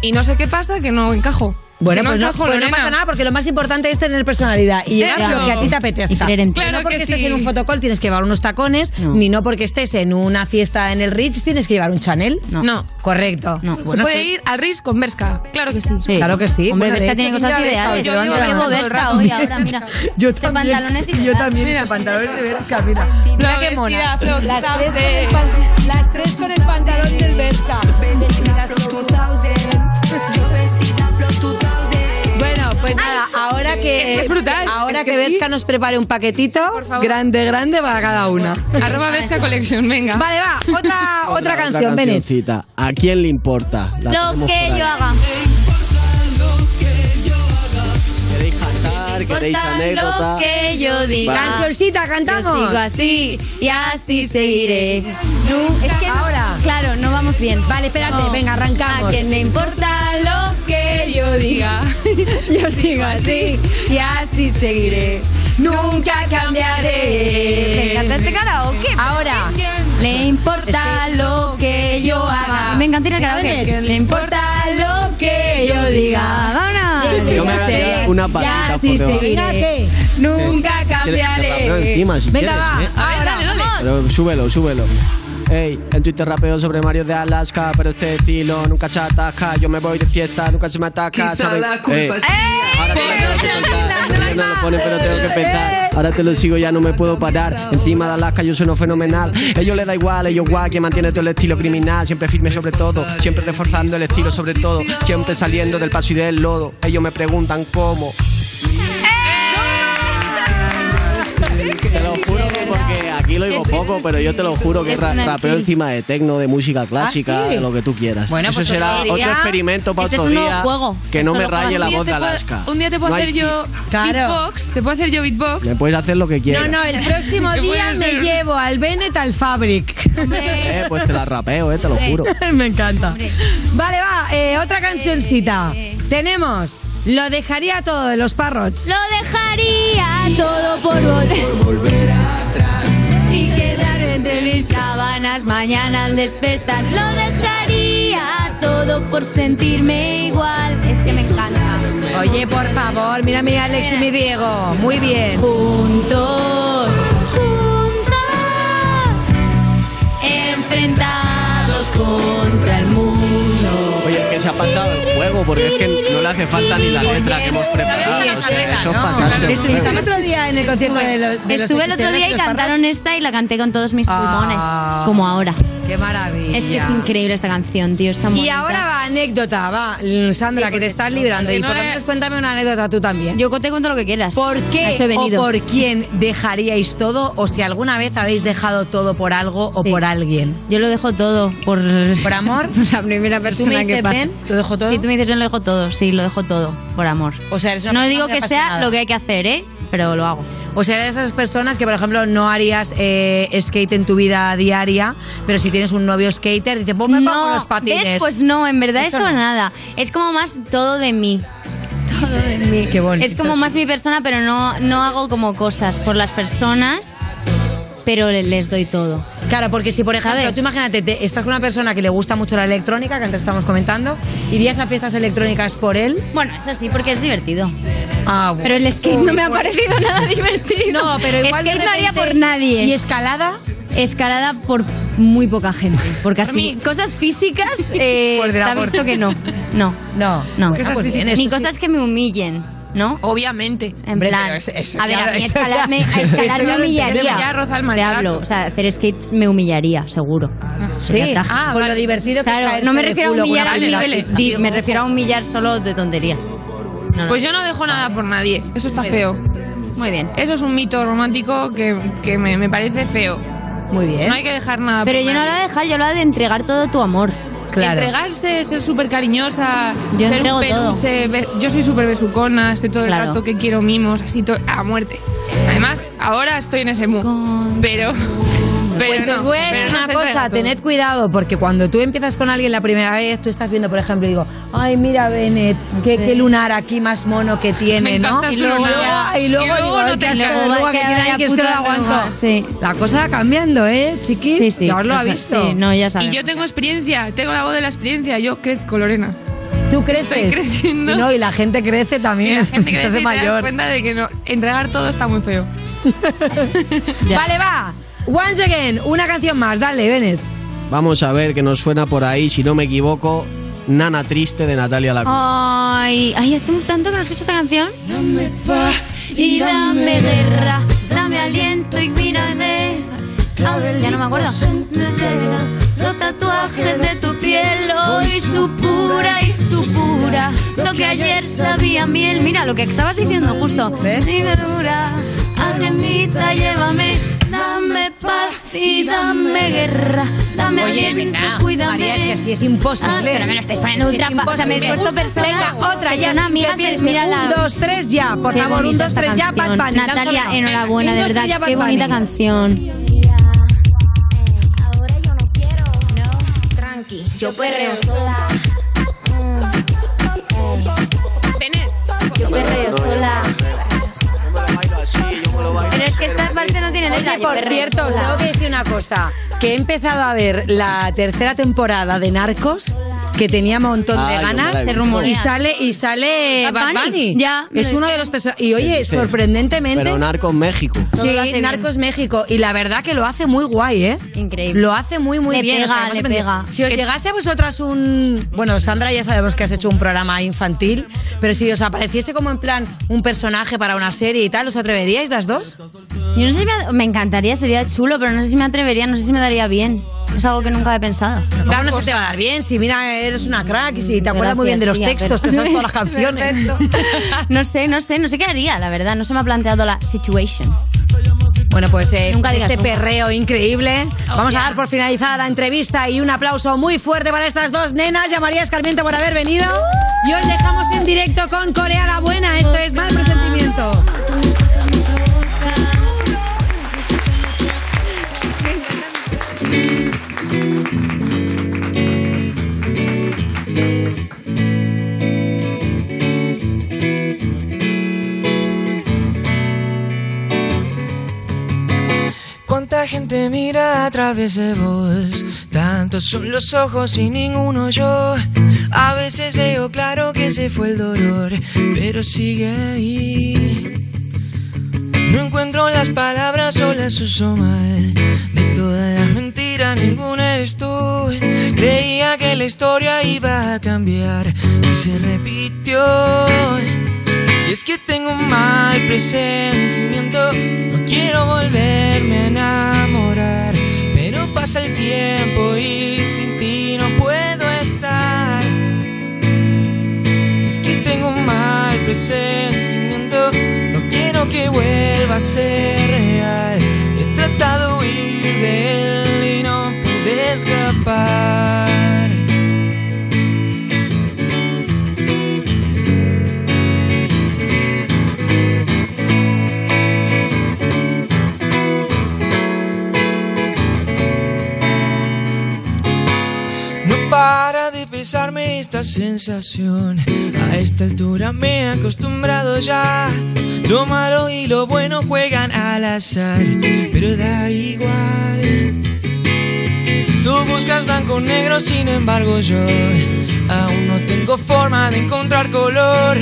Y no sé qué pasa, que no encajo.
Bueno,
no
pues, no,
encajo,
pues no
Lorena.
pasa nada, porque lo más importante es tener personalidad y llevar lo que a ti te apetezca.
Y ti.
no
Claro
porque
que
estés
sí.
en un fotocall tienes que llevar unos tacones,
No.
ni no porque estés en una fiesta en el Ritz tienes que llevar un Chanel.
No.
No.
Correcto.
No.
Se
Bueno,
puede
sí.
ir al RIS con Berska. Claro que sí.
Sí.
Claro que sí.
Hombre,
hecho,
tiene cosas ideales.
estado
Yo llevo
rato.
hoy, ahora, mira.
Yo
Este
también,
pantalón es
yo también,
Mira.
pantalón de Berska, mira. Mira qué mona. Las tres, con el pan- ahora que, que
sí.
Berska nos prepare un paquetito
Por favor.
grande, grande para cada una.
Arroba Berska Collection, venga.
Vale, va, otra, otra, canción,
cancioncita. ¿A quién le importa? La
Lo que yo haga.
¿Queréis cantar? ¿Queréis
Importa
anécdota?
Lo que yo diga.
Cancioncita,
Yo
cantamos.
sigo así y así seguiré. No, es que no-
Ahora.
claro, no vamos bien.
Vale, espérate,
No.
venga, arrancamos.
A quien le importa lo que yo diga. yo sigo así y así seguiré.
Nunca
¿Te
cambiaré.
encanta este karaoke?
Ahora.
Le importa lo que yo haga. Me encanta ir al karaoke. Le importa lo que yo diga. Vámonos.
Yo me voy a hacer una debajo.
Venga,
seguiré.
¿qué?
Nunca
¿Quieres que te rapeo
cambiaré.
encima si
Venga,
quieres,
va.
eh?
A ver,
Ahora.
dale, dale.
Pero súbelo, súbelo. Ey, en Twitter rapeo sobre Mario de Alaska, pero este estilo nunca se atasca. Yo me voy de fiesta, nunca se me ataca. ¿sabes? Ey, Ahora te tengo que. Ellos no lo ponen, pero tengo que pensar. Ahora te lo sigo, ya no me puedo parar. Encima de Alaska yo sueno fenomenal. Ellos le da igual, ellos guay, que mantiene todo el estilo criminal. Siempre firme sobre todo, siempre reforzando el estilo sobre todo. Siempre saliendo del paso y del lodo. Ellos me preguntan cómo. Te lo juro que porque aquí lo digo poco, pero yo te lo juro que ra- rapeo encima de tecno, de música clásica,
¿Ah, sí?
de lo que tú quieras.
Bueno,
Eso
pues
será
otro día-
experimento para
Este es
otro día.
juego.
Que no me raye la voz de
puedo-
Alaska.
Un día te puedo
No
hacer yo
Claro.
beatbox. Te puedo hacer yo beatbox.
Me puedes hacer lo que
No,
quieras.
no, el próximo
¿Qué
día me llevo al Bennett al Fabric.
Eh, pues te la rapeo, eh, te lo juro.
Me encanta. Vale, va, eh, otra cancioncita. Tenemos Lo dejaría todo de los Parrots.
Lo dejaría todo por volver. Y quedar entre mis sábanas mañana al despertar. Lo dejaría todo por sentirme igual. Es que me encanta.
Oye, por favor, mira a mi Alex y mi Diego. Muy bien.
Juntos, juntas, enfrentados contra el mundo.
Se ha pasado el juego, porque es que no le hace falta ni la letra que hemos preparado. O sea, eso es pasarse el
Estuviste el otro día en el concierto de los de los
Estuve el otro día
y
cantaron esta y la canté con todos mis pulmones.
Ah.
Como ahora.
Qué maravilla.
Es que es increíble esta canción, tío. Está
Y ahora va anécdota, va, Sandra, que te estás librando. Y
no
por lo menos cuéntame una anécdota tú también.
Yo te cuento lo que quieras.
¿Por qué
eso
o por quién dejaríais todo? O si alguna vez habéis dejado todo por algo o
Sí.
por alguien.
Yo lo dejo todo por...
¿Por amor?
la primera persona
me
que pasa.
ven? ¿Lo dejo todo?
Si tú me dices lo dejo todo. Sí, lo dejo todo. Por amor.
O sea, eres una
No digo que sea lo que hay que hacer, ¿eh? Pero lo hago.
O sea, eres de esas personas que, por ejemplo, no harías eh, skate en tu vida diaria, pero si tienes un novio skater, dices, pues me pongo
no,
los patines.
¿ves? Pues no, en verdad
Eso
eso,
no.
nada. Es como más todo de mí. Todo de mí.
Qué bonito.
Es como más mi persona, pero no, no hago como cosas por las personas, pero le- les doy todo.
Claro, porque si, por ejemplo,
¿Sabes?
tú imagínate, te- estás con una persona que le gusta mucho la electrónica, que antes estamos comentando, ¿irías a fiestas electrónicas por él?
Bueno, eso sí, porque es divertido.
Ah, bueno.
Pero el skate no me ha parecido nada divertido.
No, pero igual de
Skate no haría
repente-
por nadie.
¿Y escalada?
Escalada por muy poca gente. Porque así,
mí.
cosas físicas, eh,
Por
está visto que no. No,
No.
no.
Pues bien, eso
Ni cosas que me humillen, ¿no?
Obviamente.
En
Hombre,
plan, a ver, a mí escalar, me, a escalar me
lo
humillaría.
entendemos,
ya roza el
Te hablo, o sea, hacer skate me humillaría, seguro.
Sí, ah, con lo divertido que es
Claro, no me refiero a humillar al nivel, me refiero a humillar solo de tontería. No, no.
Pues yo no dejo nada por nadie. Eso está feo.
Muy bien.
Eso es un mito romántico que, que me, me parece feo.
Muy bien.
No hay que dejar nada
Pero
por
yo no
nadie.
hablo de dejar, yo hablo de entregar todo tu amor.
Claro.
Entregarse, ser súper cariñosa,
Yo
ser un peluche, be- Yo soy súper besucona, estoy todo el rato que quiero mimos, así a muerte. Además, ahora estoy en ese mood. Pero
Pues os voy a decir una
se
cosa, tened cuidado, porque cuando tú empiezas con alguien la primera vez, tú estás viendo, por ejemplo, y digo, ay, mira Bennett, qué, qué lunar aquí más mono que tiene, ¿no? y luego, y
Y
digo,
no te
luego que tiene que es que no lo aguanto.
sí.
La cosa va cambiando, ¿eh, chiquis?
Sí, sí.
Ya os lo ha visto.
sí, no, ya sabes.
Y yo tengo experiencia, tengo la voz de la experiencia, yo crezco, Lorena.
Tú creces.
Estoy creciendo.
Y No, y la gente crece
Y
también.
la gente
se
crece
hace
y te das
mayor.
cuenta de que no, entregar todo está muy feo.
Vale, va. Once again, una canción más, dale, Bennett.
Vamos a ver que nos suena por ahí, si no me equivoco, Nana Triste de Natalia Lacuna.
Ay, ay, hace un tanto que no escucho esta canción. Dame paz y dame guerra, dame aliento y mírame. Ah, ya no me acuerdo. Los tatuajes de tu piel hoy su pura y su pura. Lo que ayer sabía miel. Mira lo que estabas diciendo justo. Angelita, llévame. Dame paz y dame guerra. Dame
Oye, venga,
cuídame.
María, es que sí es imposible.
Ah, pero me lo estáis poniendo ultra fa- O sea, me he puesto persona.
Venga, otra ya.
persona
sin
amiga,
que piense.
mira la-
Un, dos, tres, ya. Por
Qué
favor, un,
bonita
dos, tres, ya. Bad
canción.
Bunny.
Natalia,
lánzalo.
enhorabuena, de verdad.
tres, ya, Bad
Qué bonita
Bunny.
canción.
Tranqui, yo perreo sola.
Yo perreo sola.
Oye, por cierto, os tengo que decir una cosa. Que he empezado a ver la tercera temporada de Narcos que tenía un montón
Ah,
de
me
ganas
Se rumorea.
y sale y sale
Bad
Bad
Bunny.
Bunny.
Ya,
es uno de los personajes y oye,
Sí.
sorprendentemente
Pero Narcos México.
Sí,
lo hace bien.
Narcos México y la verdad que lo hace muy guay, ¿eh?
Increíble.
Lo hace muy muy
Le
bien.
pega, le
aprendido.
pega.
Si os llegase a vosotras un, bueno, Sandra ya sabemos que has hecho un programa infantil, pero si os apareciese como en plan un personaje para una serie y tal, ¿os atreveríais las dos?
Yo no sé si me, me encantaría, sería chulo, pero no sé si me atrevería, no sé si me daría bien. Es algo que nunca he pensado.
Claro, no se te va a dar bien. Si mira, eres una crack y si te acuerdas muy bien de los
tía,
textos, te
pero-
sabes todas las canciones.
no sé, no sé, no sé qué haría, la verdad. No se me ha planteado la situation.
Bueno, pues eh,
Nunca
este
nunca.
perreo increíble, vamos a dar por finalizada la entrevista y un aplauso muy fuerte para estas dos nenas y a María Escarmiento por haber venido. Y os dejamos en directo con Corea la Buena. Esto es Mal Presentimiento.
Cuánta gente mira a través de vos, tantos son los ojos y ninguno yo. A veces veo claro que se fue el dolor, pero sigue ahí. No encuentro las palabras o las uso mal. De todas las mentiras, ninguna eres tú. Creía que la historia iba a cambiar y se repitió. Es que tengo un mal presentimiento, no quiero volverme a enamorar, pero pasa el tiempo y sin ti no puedo estar. Es que tengo un mal presentimiento, no quiero que vuelva a ser esta sensación. A esta altura me he acostumbrado ya. Lo malo y lo bueno juegan al azar, pero da igual. Tú buscas blanco negro, sin embargo yo aún no tengo forma de encontrar color.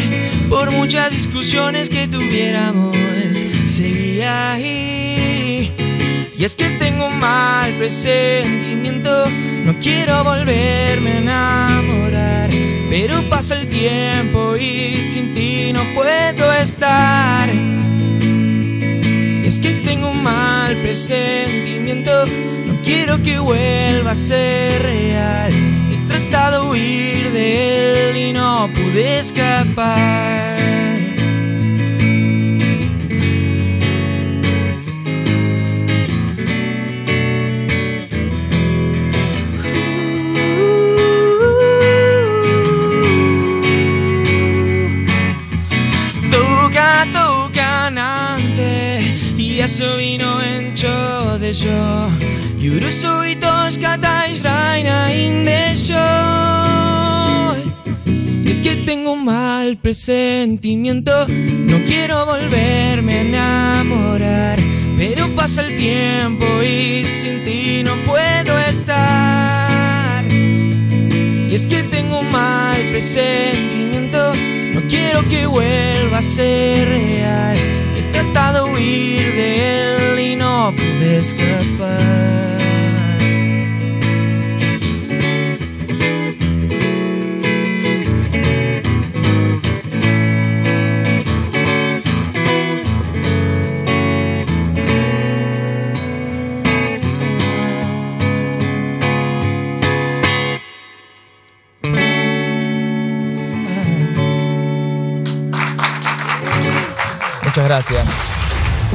Por muchas discusiones que tuviéramos, seguía ahí. Y es que tengo un mal presentimiento, no quiero volverme a enamorar. Pero pasa el tiempo y sin ti no puedo estar. Es que tengo un mal presentimiento, no quiero que vuelva a ser real. He tratado de huir de él y no pude escapar. Ziazo vino entxo deso Juruzu itoska eta izraina indeso Y es que tengo un mal presentimiento No quiero volverme a enamorar. Pero pasa el tiempo y sin ti no puedo estar. Y es que tengo un mal presentimiento No quiero que vuelva a ser real tratado de huir de él y no pude escapar gracias.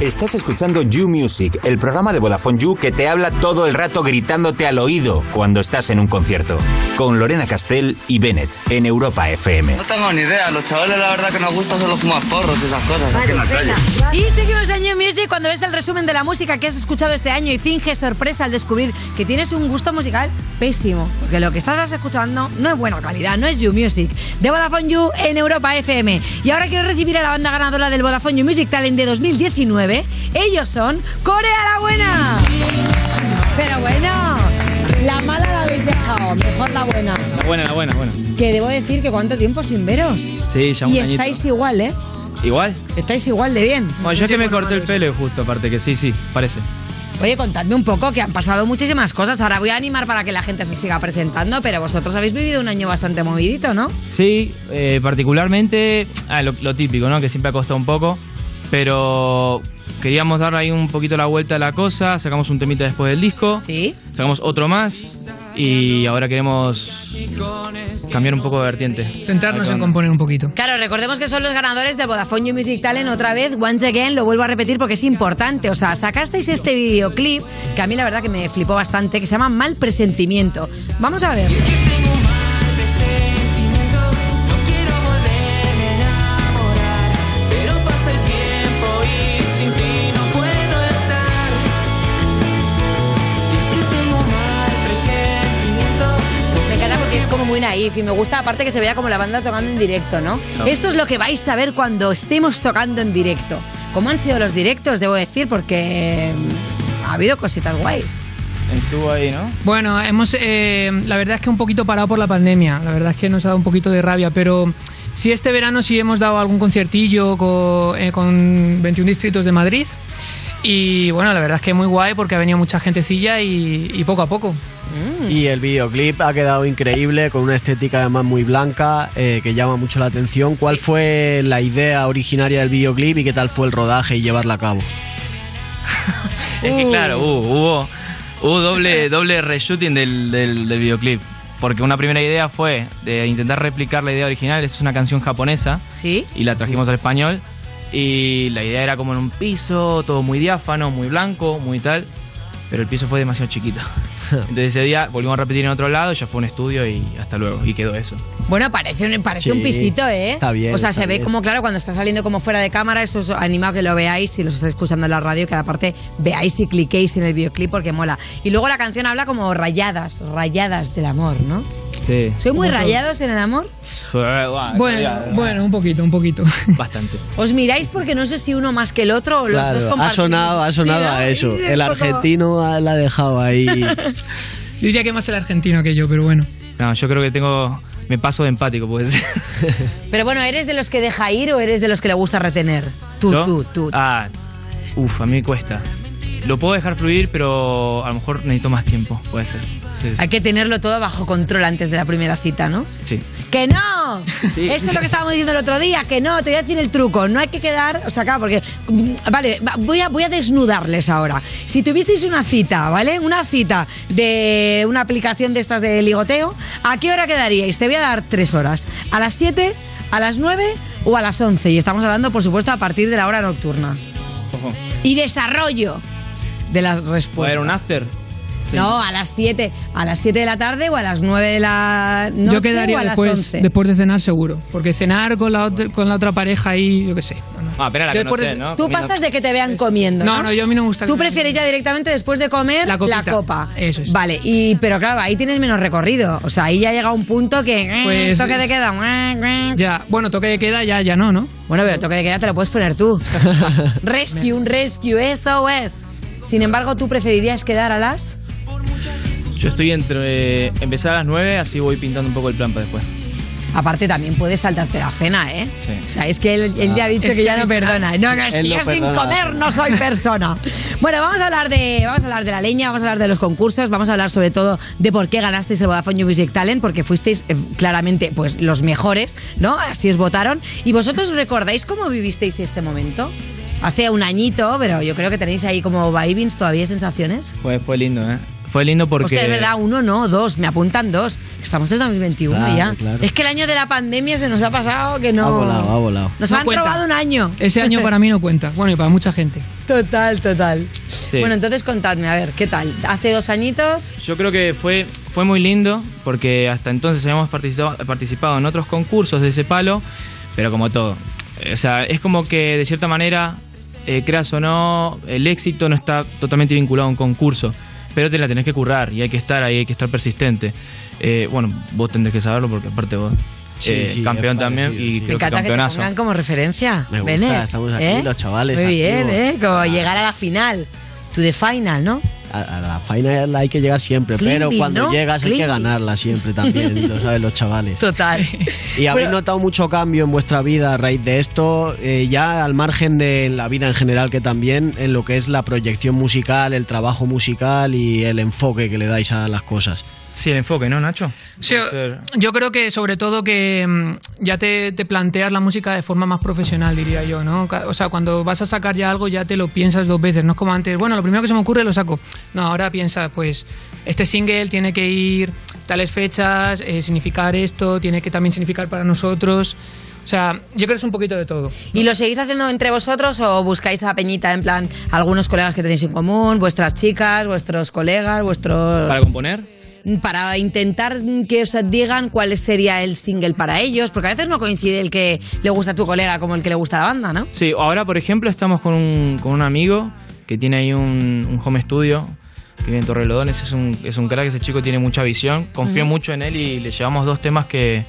Estás escuchando You Music, el programa de Vodafone You que te habla todo el rato gritándote al oído cuando estás en un concierto. Con Lorena Castell y Bennett en Europa FM.
No tengo ni idea, los chavales la verdad que nos gusta solo fumar porros y esas cosas aquí en la calle.
Y seguimos en New Music cuando ves el resumen de la música que has escuchado este año y finges sorpresa al descubrir que tienes un gusto musical pésimo. Porque lo que estás escuchando no es buena calidad, no es You Music. De Vodafone You en Europa FM. Y ahora quiero recibir a la banda ganadora del Vodafone You Music Talent de 2019. Ellos son Corea la Buena. Pero bueno, la mala la habéis dejado, mejor la buena.
La buena, la buena, buena.
Que debo decir que cuánto tiempo sin veros.
Sí, ya un
Y
añito.
estáis igual, ¿eh?
¿Igual?
Estáis igual de bien.
Bueno, yo es que me corté el pelo justo, aparte que sí, sí, parece.
Oye, contadme un poco que han pasado muchísimas cosas. Ahora voy a animar para que la gente se siga presentando, pero vosotros habéis vivido un año bastante movidito, ¿no?
Sí, eh, particularmente, ah, lo, lo típico, ¿no? Que siempre ha costado un poco, pero queríamos dar ahí un poquito la vuelta a la cosa, sacamos un temita después del disco,
sí.
sacamos otro más y ahora queremos cambiar un poco de vertiente.
Centrarnos en componer un poquito.
Claro, recordemos que son los ganadores del Vodafone You Music Talent otra vez, once again, lo vuelvo a repetir porque es importante. O sea, sacasteis este videoclip que a mí la verdad que me flipó bastante, que se llama Mal Presentimiento. Vamos a ver. Naif y me gusta aparte que se vea como la banda tocando en directo, ¿no?
No.
Esto es lo que vais a ver cuando estemos tocando en directo. ¿Cómo han sido los directos, debo decir? Porque mm, ha habido cositas guays.
Estuvo ahí, ¿no?
Bueno, hemos, eh, la verdad es que un poquito parado por la pandemia. La verdad es que nos ha dado un poquito de rabia, pero sí este verano sí hemos dado algún conciertillo con, eh, con 21 distritos de Madrid. Y bueno, la verdad es que muy guay porque ha venido mucha gentecilla y, y poco a poco.
Y el videoclip ha quedado increíble, con una estética además muy blanca, eh, que llama mucho la atención. ¿Cuál fue la idea originaria del videoclip y qué tal fue el rodaje y llevarla a cabo?
Es que claro, hubo, hubo, hubo doble, doble reshooting del, del, del videoclip. Porque una primera idea fue de intentar replicar la idea original. Es una canción japonesa.
¿Sí?
Y la trajimos al español. Y la idea era como en un piso, todo muy diáfano, muy blanco, muy tal. Pero el piso fue demasiado chiquito. Entonces ese día volvimos a repetir en otro lado, ya fue un estudio y hasta luego. Y quedó eso.
Bueno, parece un, parece
Sí,
un pisito, ¿eh?
está bien,
O sea,
está
se ve
bien.
como, claro, cuando está saliendo como fuera de cámara, eso os animo a que lo veáis si los estáis escuchando en la radio, que aparte veáis y cliquéis en el videoclip porque mola. Y luego la canción habla como rayadas, rayadas del amor, ¿no?
Sí.
¿Soy muy rayados en el amor?
Bueno, bueno, un poquito, un poquito.
Bastante.
¿Os miráis porque no sé si uno más que el otro o los dos
Claro, ha sonado, ha sonado a eso. El argentino la ha dejado ahí.
Yo diría que más el argentino que yo, pero bueno.
No, yo creo que tengo. Me paso de empático, puede ser.
Pero bueno, ¿eres de los que deja ir o eres de los que le gusta retener? Tú,
¿Yo?
tú, tú.
Ah, uff, a mí me cuesta. Lo puedo dejar fluir, pero a lo mejor necesito más tiempo, puede ser. Sí, sí.
Hay que tenerlo todo bajo control antes de la primera cita, ¿no?
sí.
¡Que no! Eso es lo que estábamos diciendo el otro día, que no, te voy a decir el truco. No hay que quedar, o sea, claro, porque. mm, Vale, va- voy a, voy a desnudarles ahora. Si tuvieseis una cita, ¿vale? Una cita de una aplicación de estas de ligoteo, ¿a qué hora quedaríais? Te voy a dar tres horas. ¿A las 7, a las 9 o a las 11? Y estamos hablando, por supuesto, a partir de la hora nocturna.
Ojo.
Y desarrollo de las
¿Puede
respuestas.
haber un after?
No, a las 7, a las 7 de la tarde o a las 9 de la noche
Yo quedaría
o a las
después,
11.
después de cenar seguro. Porque cenar con la, otra- con la otra pareja ahí, yo qué sé.
Ah, pero la
Después
conoces,
de-
¿no?
Tú pasas de que te vean comiendo.
No,
No,
no, yo a mí no me gusta.
Tú
que-
prefieres ya directamente después de comer
La
la, copa.
Eso es.
Vale, y pero claro, ahí tienes menos recorrido. O sea, ahí ya llega un punto que eh,
Pues-
toque de queda. eh, eh.
Ya, bueno, toque de queda ya, ya no, ¿no?
Bueno, pero toque de queda te lo puedes poner tú. rescue, un rescue, eso es. Sin embargo, ¿tú preferirías quedar a las?
Yo estoy entre eh, empezar a las 9, así voy pintando un poco el plan para después.
Aparte, también puedes saltarte la cena, ¿eh?
Sí.
O sea, es que él, él ya ha dicho
Es
que,
que
ya no perdona. No, no, es que
no
sin
perdona.
comer no soy persona. bueno, vamos a hablar de vamos a hablar de la leña, vamos a hablar de los concursos, vamos a hablar sobre todo de por qué ganasteis el Vodafone You Music Talent, porque fuisteis eh, claramente pues los mejores, ¿no? Así os votaron. ¿Y vosotros recordáis cómo vivisteis este momento? Hace un añito, pero yo creo que tenéis ahí como vibings todavía sensaciones.
Fue, fue lindo, ¿eh? Fue lindo porque...
Hostia, es verdad, uno no, dos, me apuntan dos. Estamos en 2021
Claro,
ya.
claro.
Es que el año de la pandemia se nos ha pasado que no.
Ha volado, ha volado.
Nos
No
han
cuenta.
robado un año.
Ese año para mí no cuenta. Bueno, y para mucha gente.
Total, total.
Sí.
Bueno, entonces contadme, a ver, ¿qué tal? Hace dos añitos.
Yo creo que fue, fue muy lindo porque hasta entonces habíamos participado, participado en otros concursos de ese palo, pero como todo. O sea, es como que de cierta manera, eh, creas o no, el éxito no está totalmente vinculado a un concurso, pero te la tenés que currar y hay que estar ahí, hay que estar persistente. Eh, bueno, vos tendrés que saberlo porque aparte vos,
Sí,
eh,
sí,
campeón también y
sí.
Me
creo que
encanta que te
campeonazo.
pongan como referencia.
Me gusta,
Benet,
estamos aquí,
¿eh?
los chavales
Muy bien,
activos.
¿eh? Como llegar a la final. To the final, ¿no?
A, a la final hay que llegar siempre, pero cuando
¿no?
llegas hay que ganarla siempre también, lo saben los chavales.
Total.
¿Y habéis
Bueno,
notado mucho cambio en vuestra vida a raíz de esto? Eh, ya al margen de la vida en general, que también en lo que es la proyección musical, el trabajo musical y el enfoque que le dais a las cosas.
Sí, el enfoque, ¿no, Nacho?
Sí,
Puede ser-
yo creo que sobre todo que mm, ya te, te planteas la música de forma más profesional, diría yo, ¿no? O sea, cuando vas a sacar ya algo ya te lo piensas dos veces, no es como antes, bueno, lo primero que se me ocurre lo saco. No, ahora piensa, pues, este single tiene que ir tales fechas, eh, significar esto, tiene que también significar para nosotros. O sea, yo creo que es un poquito de todo.
¿Y lo seguís haciendo entre vosotros o buscáis a Peñita en plan algunos colegas que tenéis en común, vuestras chicas, vuestros colegas, vuestros...
¿Para componer?
Para intentar que os digan cuál sería el single para ellos, porque a veces no coincide el que le gusta a tu colega como el que le gusta a la banda, ¿no?
Sí, ahora por ejemplo estamos con un, con un amigo que tiene ahí un, un home studio que vive en Torrelodones, es un, es un crack, ese chico tiene mucha visión, confío mucho en él y le llevamos dos temas que,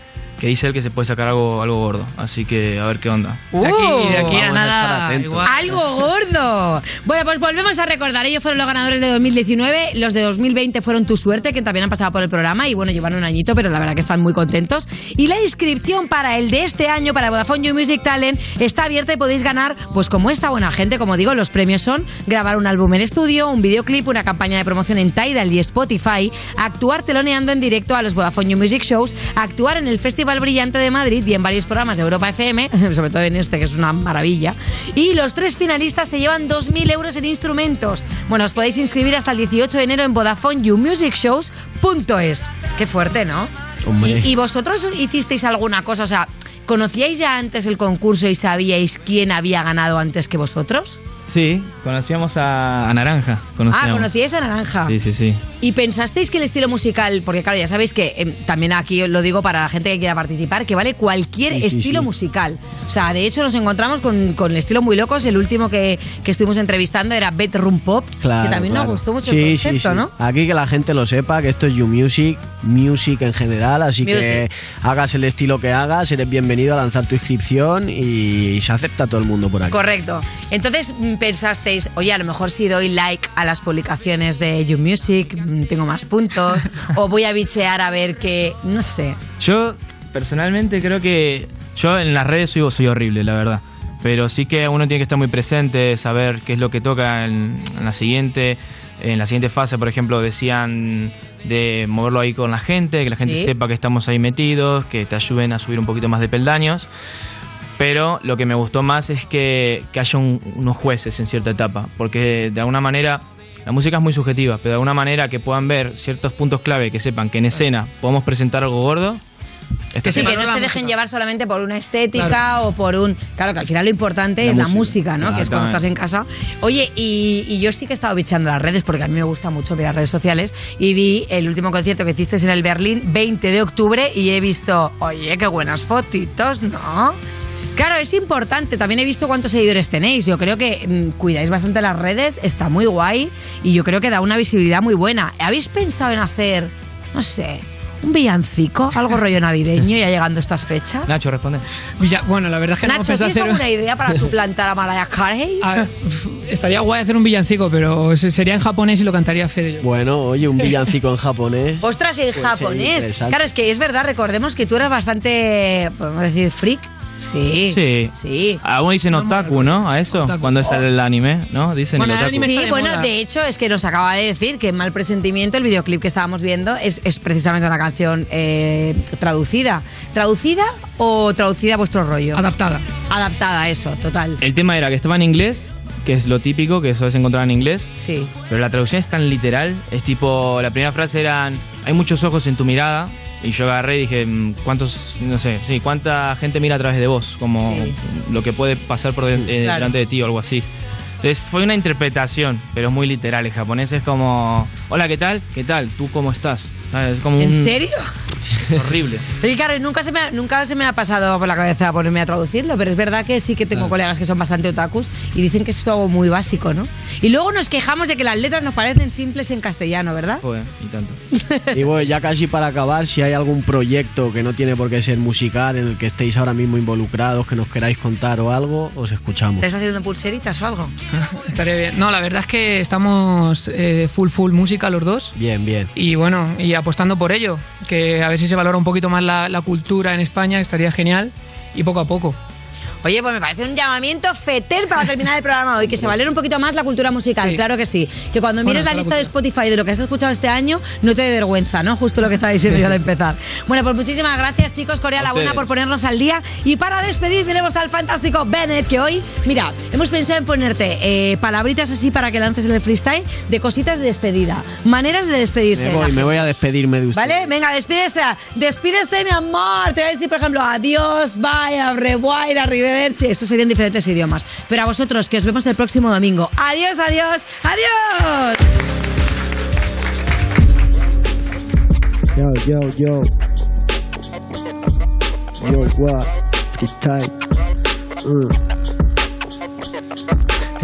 que dice él que se puede sacar algo, algo gordo, así que a ver qué onda.
De aquí, y de aquí a nada, igual.
¡Algo gordo! Bueno, pues volvemos a recordar. Ellos fueron los ganadores de 2019. Los de 2020 fueron Tu Suerte, que también han pasado por el programa. Y bueno, llevan un añito, pero la verdad que están muy contentos. Y la inscripción para el de este año, para Vodafone You Music Talent, está abierta y podéis ganar, pues como esta buena gente, como digo, los premios son grabar un álbum en estudio, un videoclip, una campaña de promoción en Tidal y Spotify, actuar teloneando en directo a los Vodafone You Music Shows, actuar en el Festival Brillante de Madrid y en varios programas de Europa FM, sobre todo en este que es una maravilla. Y los tres finalistas se llevan 2.000 euros en instrumentos. Bueno, os podéis inscribir hasta el 18 de enero en VodafoneYouMusicShows.es. Qué fuerte, ¿no?
Hombre.
¿Y, y vosotros hicisteis alguna cosa? O sea, ¿conocíais ya antes el concurso y sabíais quién había ganado antes que vosotros?
Sí, conocíamos a, a Naranja.
Ah, conocíais a Naranja.
Sí, sí, sí.
¿Y pensasteis que el estilo musical, porque claro, ya sabéis que em, también aquí lo digo para la gente que quiera participar, que vale cualquier
Sí,
estilo
sí.
musical. O sea, de hecho nos encontramos con, con el estilo muy locos. El último que, que estuvimos entrevistando era Bedroom Pop,
Claro,
que también
claro.
nos gustó mucho
Sí,
el concepto,
sí.
¿no?
Aquí que la gente lo sepa, que esto es You Music, Music en general, así que hagas el estilo que hagas, eres bienvenido a lanzar tu inscripción y se acepta a todo el mundo por aquí.
Correcto. Entonces pensasteis, oye, a lo mejor si doy like a las publicaciones de You Music, mm, tengo más puntos, o voy a bichear a ver qué, no sé.
Yo personalmente creo que yo en las redes soy, soy horrible, la verdad. Pero sí que uno tiene que estar muy presente, saber qué es lo que toca en, en la siguiente en la siguiente fase, por ejemplo, decían de moverlo ahí con la gente, que la gente
Sí.
sepa que estamos ahí metidos, que te ayuden a subir un poquito más de peldaños. Pero lo que me gustó más es que, que haya un- unos jueces en cierta etapa, porque de alguna manera la música es muy subjetiva, pero de alguna manera que puedan ver ciertos puntos clave, que sepan que en escena podemos presentar algo gordo, Está
Sí, que no
la
se dejen
música.
llevar solamente por una estética
Claro.
o por un... Claro, que al final lo importante
La
es la
música.
música, ¿no? Que es cuando estás en casa. Oye, y, y yo sí que he estado bichando las redes, porque a mí me gusta mucho ver las redes sociales, y vi el último concierto que hiciste en el Berlín, 20 de octubre, y he visto, oye, qué buenas fotitos, ¿no? Claro, es importante. También he visto cuántos seguidores tenéis. Yo creo que mm, cuidáis bastante las redes, está muy guay y yo creo que da una visibilidad muy buena. ¿Habéis pensado en hacer, no sé, un villancico, algo rollo navideño ya llegando estas fechas?
Nacho, responde.
Villa- bueno, la verdad es que no
Nacho,
hemos pensado
¿tienes
hacer...
alguna idea para suplantar a Mariah Carey?
A estaría guay hacer un villancico, pero se- sería en japonés y lo cantaría Fede.
Bueno, oye, un villancico en japonés.
Ostras, en
Puede ser
japonés. Claro, es que es verdad, recordemos que tú eres bastante, podemos decir, freak. Sí.
Sí.
Sí.
Aún dicen otaku, ¿no? A eso, cuando es el anime, ¿no? Dicen el otaku.
Sí, bueno, de hecho, es que nos acaba de decir que Mal Presentimiento, el videoclip que estábamos viendo, es, es precisamente una canción eh, traducida. ¿Traducida o traducida a vuestro rollo?
Adaptada.
Adaptada, eso, total.
El tema era que estaba en inglés, que es lo típico, que eso es encontrar en inglés.
Sí.
Pero la traducción es tan literal, es tipo, la primera frase eran, hay muchos ojos en tu mirada. Y yo agarré y dije, mm, ¿cuántos, no sé, sí, cuánta gente mira a través de vos? Como
Sí.
lo que puede pasar por de- eh,
Claro.
delante de ti o algo así. Entonces fue una interpretación, pero muy literal. El japonés es como, hola, ¿qué tal? ¿Qué tal? ¿Tú cómo estás? ¿Sabes? Es como
¿En
un-
serio?
Es horrible.
Sí, claro, nunca se, me ha, nunca se me ha pasado por la cabeza ponerme a traducirlo, pero es verdad que sí que tengo colegas que son bastante otakus y dicen que es todo muy básico, ¿no? Y luego nos quejamos de que las letras nos parecen simples en castellano, ¿verdad?
Joder, y tanto.
Y bueno, ya casi para acabar, si hay algún proyecto que no tiene por qué ser musical, en el que estéis ahora mismo involucrados, que nos queráis contar o algo, os escuchamos.
¿Estáis haciendo pulseritas o algo?
Estaría bien. No, la verdad es que estamos eh, full, full música los dos.
Bien, bien.
Y bueno, y apostando por ello, que a ver si se valora un poquito más la, la cultura en España, estaría genial. Y poco a poco.
Oye, pues me parece un llamamiento fetel para terminar el programa hoy, que se valore un poquito más la cultura musical, claro que sí. Que cuando
Bueno,
mires la lista de Spotify de lo que has escuchado este año, no te dé vergüenza, ¿no? Justo lo que estaba diciendo yo al empezar. Bueno, pues muchísimas gracias, chicos, Corea la Buena, por ponernos al día. Y para despedir, tenemos al fantástico Bennett, que hoy, mira, hemos pensado en ponerte eh, palabritas así para que lances en el freestyle de cositas de despedida, maneras de despedirse.
Me voy, me voy a despedirme de usted.
¿Vale? Venga, despídese. Despídese, mi amor. Te voy a decir, por ejemplo, adiós, bye, revoir, arrivederci. Esto sería en diferentes idiomas. Pero a vosotros, que os vemos el próximo domingo. Adiós, adiós, adiós.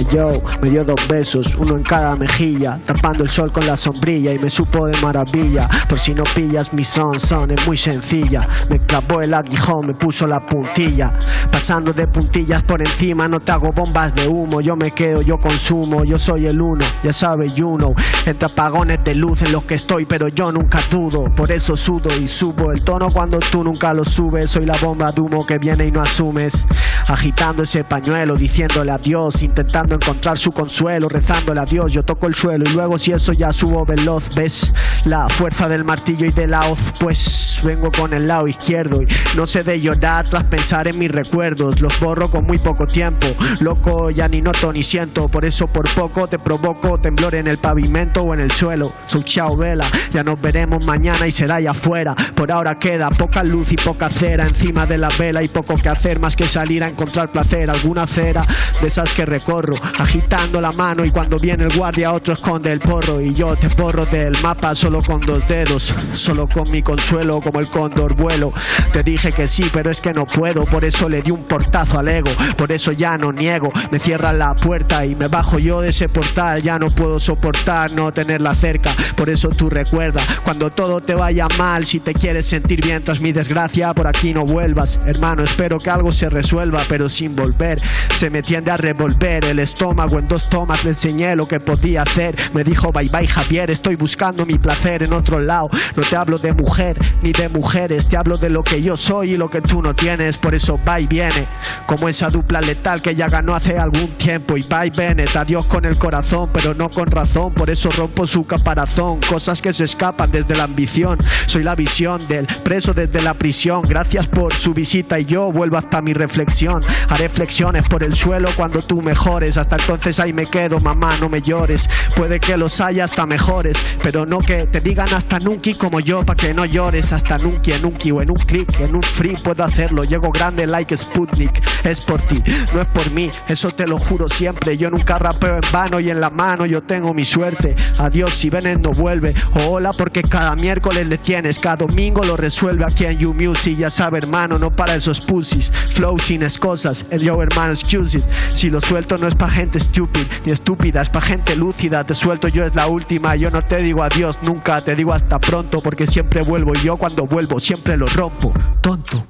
Yo, me dio dos besos, uno en cada mejilla, tapando el sol con la sombrilla y me supo de maravilla. Por si no pillas mi son, son es muy sencilla. Me clavó el aguijón, me puso la puntilla. Pasando de puntillas por encima, no te hago bombas de humo. Yo me quedo, yo consumo, yo soy el uno, ya sabes, you know. Entre apagones de luz en los que estoy, pero yo nunca dudo. Por eso sudo y subo el tono cuando tú nunca lo subes. Soy la bomba de humo que viene y no asumes. Agitando ese pañuelo, diciéndole adiós, intentando encontrar su consuelo, rezándole a Dios. Yo toco el suelo y luego, si eso ya subo veloz, ves la fuerza del martillo y de la hoz. Pues vengo con el lado izquierdo y no sé de llorar tras pensar en mis recuerdos. Los borro con muy poco tiempo. Loco, ya ni noto ni siento. Por eso, por poco te provoco temblor en el pavimento o en el suelo. Soy chao vela, ya nos veremos mañana y será allá afuera. Por ahora queda poca luz y poca cera encima de la vela y poco que hacer más que salir a encontrar placer. Alguna cera de esas que recorro, agitando la mano y cuando viene el guardia otro esconde el porro y yo te borro del mapa solo con dos dedos, solo con mi consuelo como el cóndor vuelo. Te dije que sí, pero es que no puedo, por eso le di un portazo al ego, por eso ya no niego, me cierran la puerta y me bajo yo de ese portal, ya no puedo soportar no tenerla cerca, por eso tú recuerda, cuando todo te vaya mal, si te quieres sentir bien tras mi desgracia, por aquí no vuelvas, hermano, espero que algo se resuelva, pero sin volver, se me tiende a revolver el estómago. En dos tomas, le enseñé lo que podía hacer, me dijo bye bye Javier, estoy buscando mi placer en otro lado, no te hablo de mujer ni de mujeres, te hablo de lo que yo soy y lo que tú no tienes, por eso va y viene, como esa dupla letal que ya ganó hace algún tiempo. Y va y viene, adiós con el corazón, pero no con razón, por eso rompo su caparazón, cosas que se escapan desde la ambición, soy la visión del preso desde la prisión, gracias por su visita y yo vuelvo hasta mi reflexión, haré flexiones por el suelo cuando tú mejores, hasta entonces ahí me quedo, mamá, no me llores, puede que los haya hasta mejores, pero no que te digan hasta nunca como yo, pa' que no llores, hasta nunca, nunca o en un clic, en un free puedo hacerlo. Llego grande like Sputnik, es por ti, no es por mí, eso te lo juro siempre. Yo nunca rapeo en vano y en la mano yo tengo mi suerte. Adiós si Bennett no vuelve, o hola porque cada miércoles le tienes, cada domingo lo resuelve aquí en You Music. Ya sabe, hermano, no para esos pussies, flow sin excusas. El yo, hermano, excuse it. Si lo suelto no es pa' gente stupid ni estúpida, es pa' gente lúcida. Te suelto yo es la última, yo no te digo adiós nunca, te digo hasta pronto porque siempre vuelvo y yo cuando vuelvo siempre lo rompo. Tonto.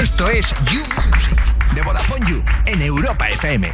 Esto es You Music de Vodafone You en Europa FM.